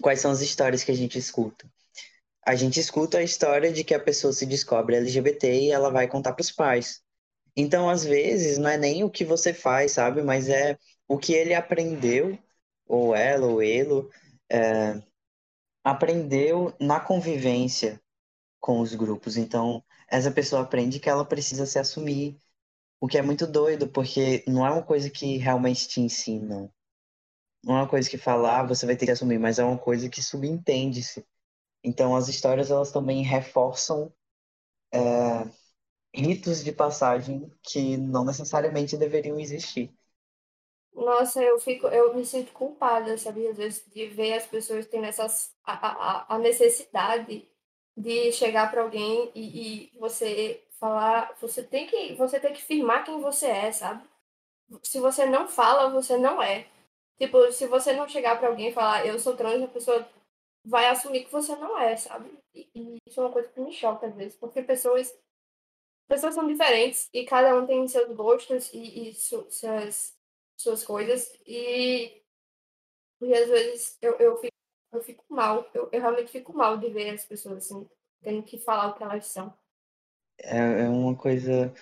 Quais são as histórias que a gente escuta? A gente escuta a história de que a pessoa se descobre LGBT e ela vai contar para os pais. Então, às vezes, não é nem o que você faz, sabe? Mas é o que ele aprendeu, ou ela, ou ele, é, aprendeu na convivência com os grupos. Então, essa pessoa aprende que ela precisa se assumir, o que é muito doido, porque não é uma coisa que realmente te ensinam não é uma coisa que falar, ah, você vai ter que assumir, mas é uma coisa que subentende-se. Então, as histórias, elas também reforçam é, ritos de passagem que não necessariamente deveriam existir. Nossa, eu fico, eu me sinto culpada, sabe, às vezes, de ver as pessoas tendo essas, a, a, a necessidade de chegar para alguém e, e, você falar, você tem que, você tem que firmar quem você é, sabe? Se você não fala, você não é. Tipo, se você não chegar pra alguém e falar, eu sou trans, a pessoa vai assumir que você não é, sabe? E, isso é uma coisa que me choca às vezes, porque pessoas pessoas são diferentes e cada um tem seus gostos e, e su, suas, suas coisas e, e às vezes eu, eu, fico, eu fico mal, eu, eu realmente fico mal de ver as pessoas assim, tendo que falar o que elas são. É, é uma coisa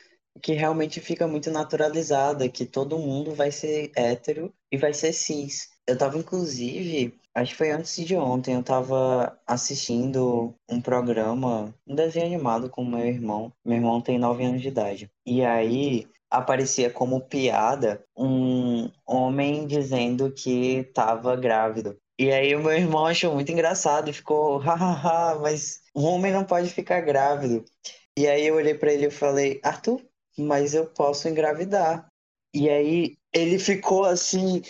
que realmente fica muito naturalizada, que todo mundo vai ser hétero e vai ser cis. Eu tava, inclusive, acho que foi antes de ontem, eu tava assistindo um programa, um desenho animado com meu irmão. Meu irmão tem 9 anos de idade. E aí aparecia como piada um homem dizendo que tava grávido. E aí o meu irmão achou muito engraçado e ficou, hahaha, mas um homem não pode ficar grávido. E aí eu olhei para ele e falei, Arthur, mas eu posso engravidar. E aí ele ficou assim,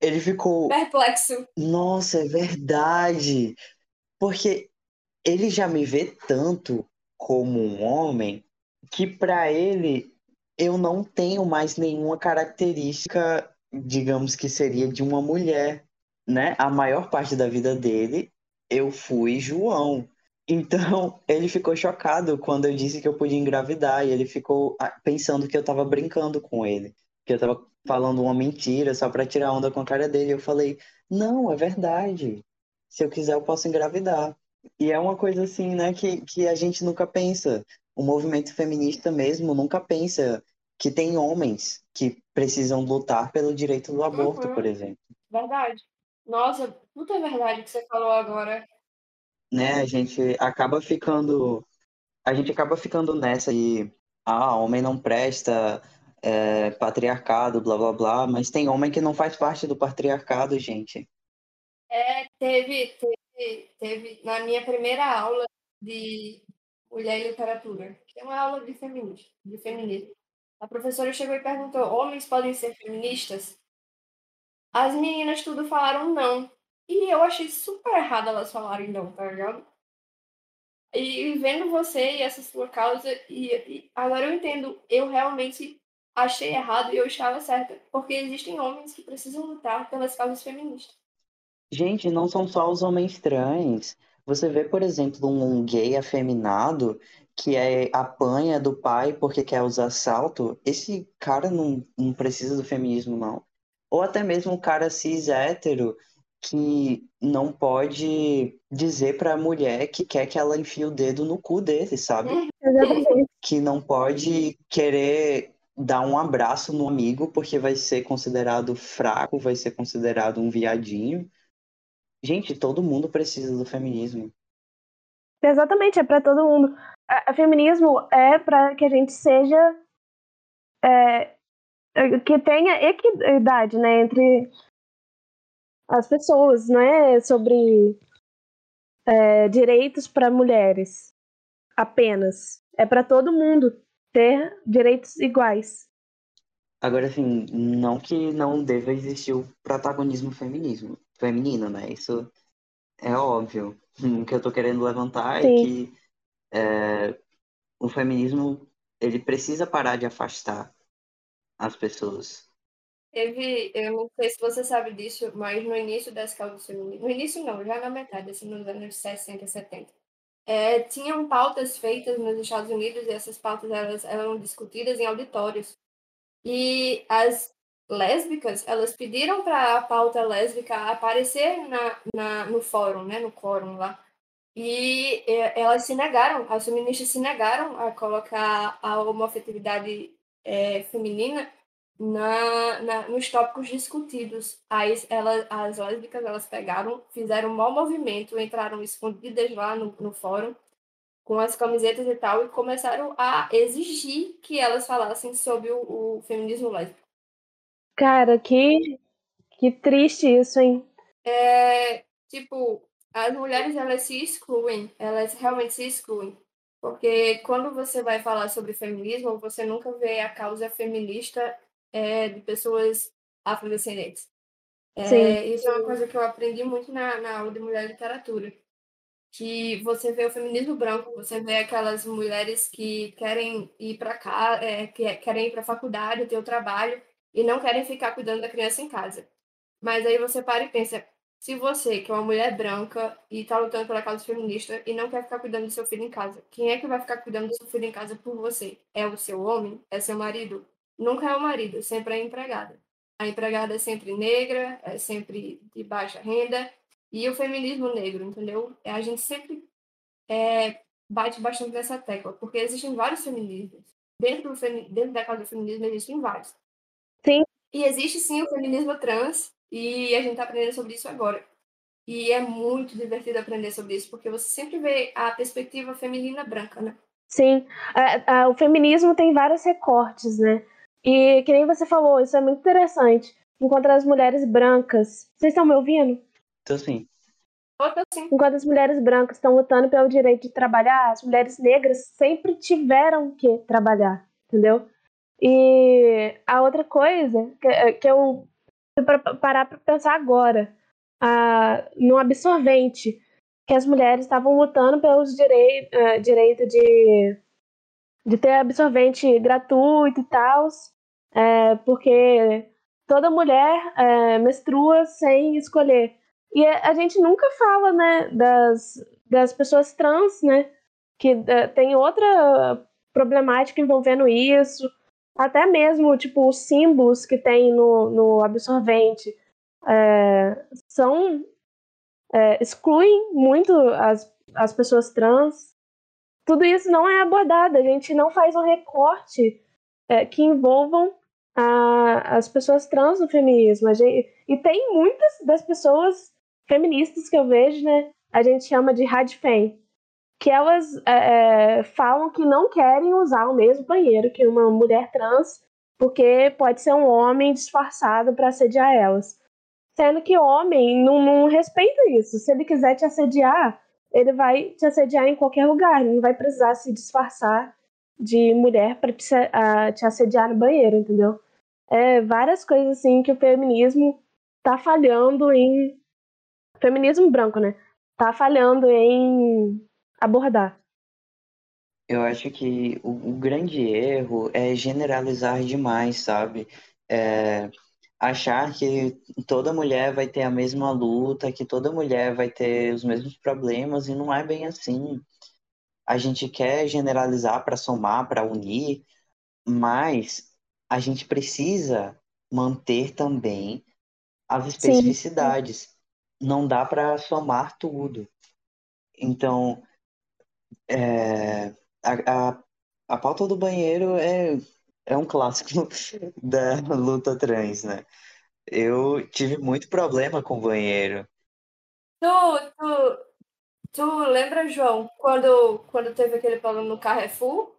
ele ficou perplexo. Nossa, é verdade. Porque ele já me vê tanto como um homem que para ele eu não tenho mais nenhuma característica, digamos que seria de uma mulher, né? A maior parte da vida dele eu fui João. Então, ele ficou chocado quando eu disse que eu podia engravidar e ele ficou ah, pensando que eu tava brincando com ele, que eu tava falando uma mentira só para tirar onda com a cara dele. Eu falei: "Não, é verdade. Se eu quiser eu posso engravidar". E é uma coisa assim, né, que, que a gente nunca pensa. O movimento feminista mesmo nunca pensa que tem homens que precisam lutar pelo direito do aborto, uhum. por exemplo. Verdade. Nossa, puta verdade que você falou agora né, a gente acaba ficando a gente acaba ficando nessa e ah, homem não presta, é, patriarcado, blá blá blá, mas tem homem que não faz parte do patriarcado, gente. É, teve, teve, teve na minha primeira aula de mulher e literatura, que é uma aula de feminismo, de feminismo. A professora chegou e perguntou: homens podem ser feministas? As meninas tudo falaram não. E eu achei super errado elas falarem não, tá ligado? E vendo você e essa sua causa, e, e, agora eu entendo, eu realmente achei errado e eu estava certa. Porque existem homens que precisam lutar pelas causas feministas. Gente, não são só os homens trans. Você vê, por exemplo, um gay afeminado que é, apanha do pai porque quer usar salto. Esse cara não, não precisa do feminismo, não. Ou até mesmo um cara cis hétero que não pode dizer para a mulher que quer que ela enfie o dedo no cu dele, sabe? Que não pode querer dar um abraço no amigo porque vai ser considerado fraco, vai ser considerado um viadinho. Gente, todo mundo precisa do feminismo. Exatamente, é para todo mundo. O feminismo é para que a gente seja é, que tenha equidade, né, entre as pessoas, né, sobre é, direitos para mulheres apenas. É para todo mundo ter direitos iguais. Agora, assim, não que não deva existir o protagonismo feminismo, feminino, né? Isso é óbvio. O que eu tô querendo levantar é Sim. é que é, o feminismo ele precisa parar de afastar as pessoas Teve, eu não sei se você sabe disso, mas no início das causas femininas, no início não, já na metade, assim, nos anos 60, 70, é, tinham pautas feitas nos Estados Unidos e essas pautas elas eram discutidas em auditórios. E as lésbicas, elas pediram para a pauta lésbica aparecer na, na, no fórum, né, no quórum lá. E é, elas se negaram, as feministas se negaram a colocar a homoafetividade é, feminina na, na, nos tópicos discutidos. Aí ela, as lésbicas elas pegaram, fizeram um mau movimento, entraram escondidas lá no, no fórum com as camisetas e tal e começaram a exigir que elas falassem sobre o, o feminismo lésbico. Cara, que, que triste isso, hein? É, tipo, as mulheres elas se excluem, elas realmente se excluem. Porque quando você vai falar sobre feminismo, você nunca vê a causa feminista é, de pessoas afrodescendentes. É, isso é uma coisa que eu aprendi muito na, na aula de mulher literatura. Que você vê o feminismo branco, você vê aquelas mulheres que querem ir para cá, é, que querem ir para a faculdade, ter o trabalho e não querem ficar cuidando da criança em casa. Mas aí você para e pensa, se você, que é uma mulher branca e tá lutando pela causa feminista e não quer ficar cuidando do seu filho em casa, quem é que vai ficar cuidando do seu filho em casa por você? É o seu homem? É seu marido? Nunca é o marido, sempre é a empregada. A empregada é sempre negra, é sempre de baixa renda, e o feminismo negro, entendeu? É, a gente sempre é, bate bastante nessa tecla, porque existem vários feminismos. Dentro, do, dentro da causa do feminismo existem vários. Sim. E existe sim o feminismo trans, e a gente está aprendendo sobre isso agora. E é muito divertido aprender sobre isso, porque você sempre vê a perspectiva feminina branca, né? Sim, o feminismo tem vários recortes, né? E que nem você falou, isso é muito interessante. Enquanto as mulheres brancas. Vocês estão me ouvindo? Tô sim. Enquanto as mulheres brancas estão lutando pelo direito de trabalhar, as mulheres negras sempre tiveram que trabalhar, entendeu? E a outra coisa que, que eu para parar para pensar agora, ah, no absorvente, que as mulheres estavam lutando pelos direitos uh, direito de, de ter absorvente gratuito e tal, é, porque toda mulher é, menstrua sem escolher. E a gente nunca fala, né, das, das pessoas trans, né, que uh, tem outra problemática envolvendo isso, até mesmo tipo os símbolos que tem no, no absorvente é, são é, excluem muito as, as pessoas trans. Tudo isso não é abordado, a gente não faz um recorte é, que envolvam a, as pessoas trans no feminismo. Gente, e tem muitas das pessoas feministas que eu vejo, né? A gente chama de radfem, que elas é, é, falam que não querem usar o mesmo banheiro que uma mulher trans, porque pode ser um homem disfarçado para assediar elas. Sendo que homem não, não, respeita isso. Se ele quiser te assediar, ele vai te assediar em qualquer lugar. Ele não vai precisar se disfarçar de mulher para te, assediar no banheiro, entendeu? É, várias coisas assim que o feminismo tá falhando em. Feminismo branco, né? Tá falhando em abordar. Eu acho que o, o grande erro é generalizar demais, sabe? É, achar que toda mulher vai ter a mesma luta, que toda mulher vai ter os mesmos problemas, e não é bem assim. A gente quer generalizar para somar, para unir, mas a gente precisa manter também as especificidades. Sim. Não dá para somar tudo. Então, é, a, a, a pauta do banheiro é, é um clássico da luta trans, né? Eu tive muito problema com o banheiro. Tu, tu, tu lembra, João, quando, quando teve aquele problema no Carrefour?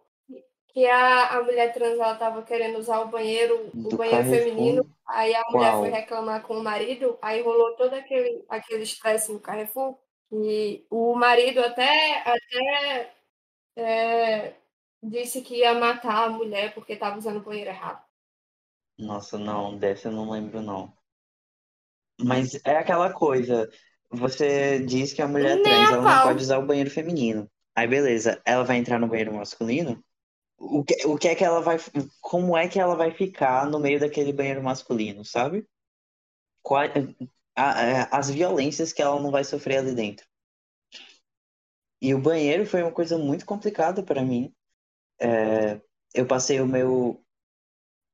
Que a, a mulher trans ela tava querendo usar o banheiro, o banheiro Carrefour? feminino, aí a mulher foi reclamar com o marido, aí rolou todo aquele aquele estresse no Carrefour. E o marido até, até é, disse que ia matar a mulher porque estava usando o banheiro errado. Nossa, não, dessa eu não lembro, não. Mas é aquela coisa, você diz que a mulher Nem trans a ela não pode usar o banheiro feminino. Aí beleza, ela vai entrar no banheiro masculino? O que, o que é que ela vai. Como é que ela vai ficar no meio daquele banheiro masculino, sabe? Qual, a, a, as violências que ela não vai sofrer ali dentro. E o banheiro foi uma coisa muito complicada para mim. É, eu passei o meu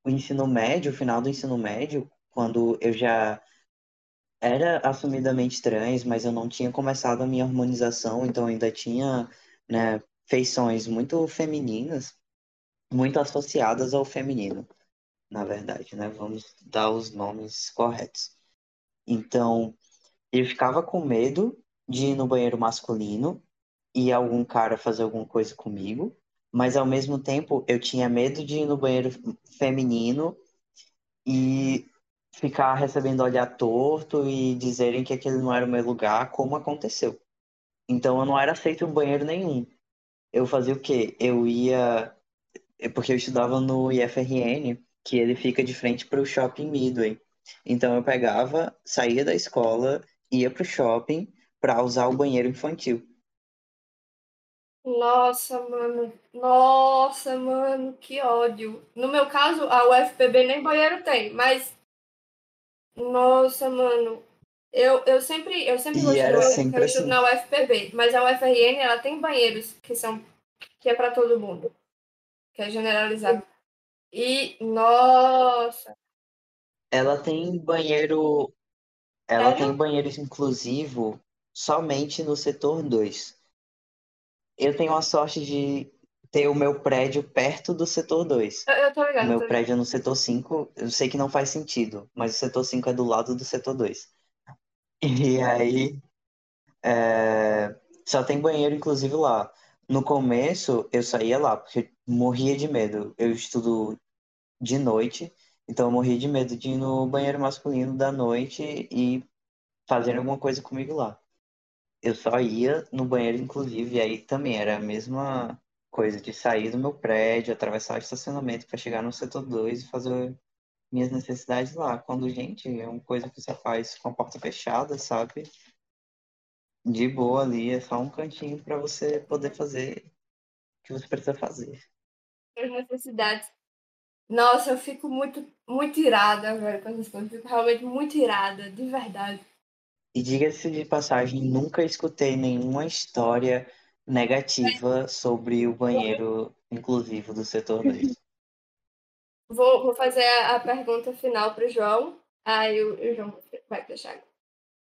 o ensino médio, o final do ensino médio, quando eu já era assumidamente trans, mas eu não tinha começado a minha harmonização, então ainda tinha né, feições muito femininas, muito associadas ao feminino, na verdade, né? Vamos dar os nomes corretos. Então, eu ficava com medo de ir no banheiro masculino e algum cara fazer alguma coisa comigo, mas ao mesmo tempo eu tinha medo de ir no banheiro feminino e ficar recebendo olhar torto e dizerem que aquele não era o meu lugar, como aconteceu. Então eu não era aceito em banheiro nenhum. Eu fazia o quê? Eu ia. Porque eu estudava no IFRN, que ele fica de frente para o shopping Midway. Então eu pegava, saía da escola, ia pro shopping para usar o banheiro infantil. Nossa, mano. Nossa, mano, que ódio. No meu caso, a UFPB nem banheiro tem, mas. Nossa, mano. Eu, eu sempre, eu sempre gostei do sempre assim. na UFPB, mas a UFRN ela tem banheiros que são que é para todo mundo, que é generalizado. E nossa, Ela tem banheiro. Ela Sério? tem banheiro inclusivo somente no setor 2. Eu tenho a sorte de ter o meu prédio perto do setor 2. eu, eu tô O ligada, meu tô prédio é no setor 5. Eu sei que não faz sentido, mas o setor 5 é do lado do setor 2. E aí, é, só tem banheiro inclusive lá. No começo, eu saía lá, porque eu morria de medo. Eu estudo de noite, então eu morria de medo de ir no banheiro masculino da noite e fazer alguma coisa comigo lá. Eu só ia no banheiro inclusive, e aí também era a mesma coisa de sair do meu prédio, atravessar o estacionamento para chegar no setor 2 e fazer minhas necessidades lá. Quando, gente, é uma coisa que você faz com a porta fechada, sabe? De boa ali, é só um cantinho para você poder fazer o que você precisa fazer. As necessidades. Nossa, eu fico muito, muito irada, velho, com essas coisas. Fico realmente muito irada, de verdade. E diga-se de passagem, nunca escutei nenhuma história negativa sobre o banheiro inclusivo do setor 2. Vou, vou fazer a, a pergunta final para o João. Aí o, o João vai deixar.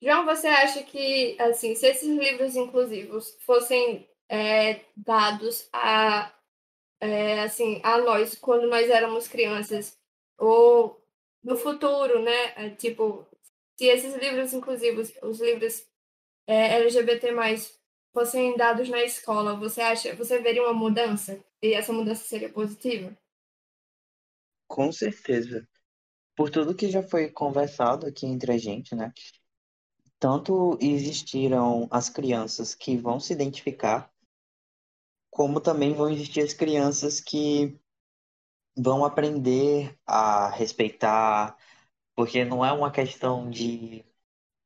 João, você acha que, assim, se esses livros inclusivos fossem é, dados a, é, assim, a nós quando nós éramos crianças, ou no futuro, né? É, tipo, se esses livros inclusivos, os livros é, LGBT+, fossem dados na escola, você acha, você veria uma mudança? E essa mudança seria positiva? Com certeza. Por tudo que já foi conversado aqui entre a gente, né? Tanto existiram as crianças que vão se identificar, como também vão existir as crianças que vão aprender a respeitar, porque não é uma questão de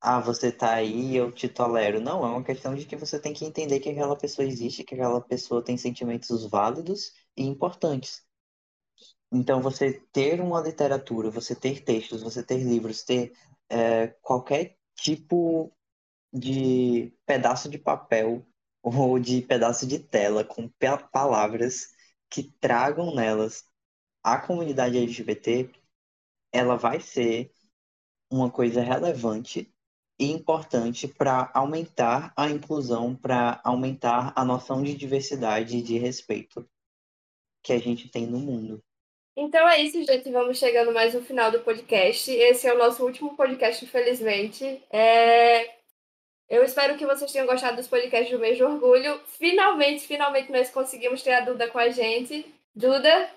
ah, você tá aí, eu te tolero. Não, é uma questão de que você tem que entender que aquela pessoa existe, que aquela pessoa tem sentimentos válidos e importantes. Então, você ter uma literatura, você ter textos, você ter livros, ter é, qualquer tipo de pedaço de papel ou de pedaço de tela com pa- palavras que tragam nelas a comunidade LGBT, ela vai ser uma coisa relevante e importante para aumentar a inclusão, para aumentar a noção de diversidade e de respeito que a gente tem no mundo. Então é isso, gente. Vamos chegando mais no final do podcast. Esse é o nosso último podcast, infelizmente. É... Eu espero que vocês tenham gostado dos podcasts do mês de orgulho. Finalmente, finalmente nós conseguimos ter a Duda com a gente. Duda,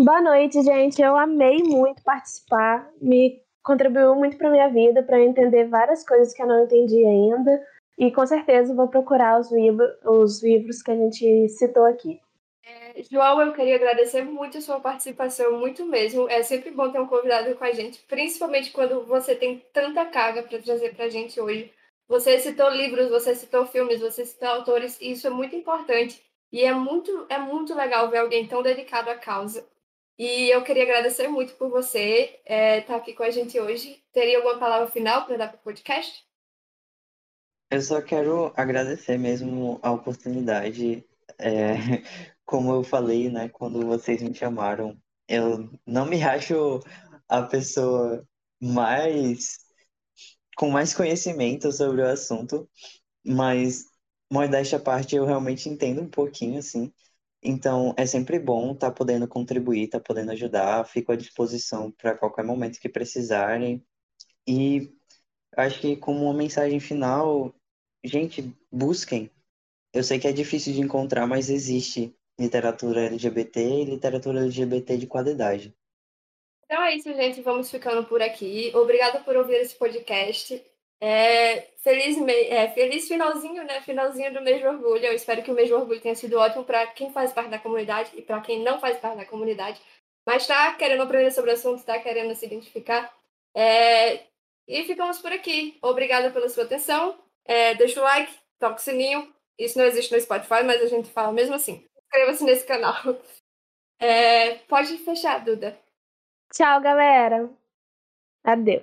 Boa noite, gente. Eu amei muito participar. Me contribuiu muito para minha vida, para entender várias coisas que eu não entendi ainda. E com certeza vou procurar os, livro, os livros que a gente citou aqui. é, João, eu queria agradecer muito a sua participação, muito mesmo. É sempre bom ter um convidado com a gente, principalmente quando você tem tanta carga para trazer para a gente hoje. Você citou livros, você citou filmes, você citou autores, e isso é muito importante. E é muito, é muito legal ver alguém tão dedicado à causa. E eu queria agradecer muito por você estar aqui com a gente hoje. Teria alguma palavra final para dar para o podcast? Eu só quero agradecer mesmo a oportunidade. É, como eu falei, né, quando vocês me chamaram, eu não me acho a pessoa mais com mais conhecimento sobre o assunto, mas modéstia à parte, eu realmente entendo um pouquinho, assim. Então, é sempre bom estar podendo contribuir, estar podendo ajudar. Fico à disposição para qualquer momento que precisarem. E acho que como uma mensagem final, gente, busquem. Eu sei que é difícil de encontrar, mas existe literatura LGBT e literatura LGBT de qualidade. Então é isso, gente. Vamos ficando por aqui. Obrigada por ouvir esse podcast. É, feliz, me... é, feliz finalzinho, né? Finalzinho do de orgulho. Eu espero que o de orgulho tenha sido ótimo para quem faz parte da comunidade e para quem não faz parte da comunidade, mas está querendo aprender sobre o assunto, está querendo se identificar. É, E ficamos por aqui. Obrigada pela sua atenção. É, deixa o like, toca o sininho. Isso não existe no Spotify, mas a gente fala mesmo assim. Inscreva-se nesse canal. É, Pode fechar, Duda. Tchau, galera. Adeus.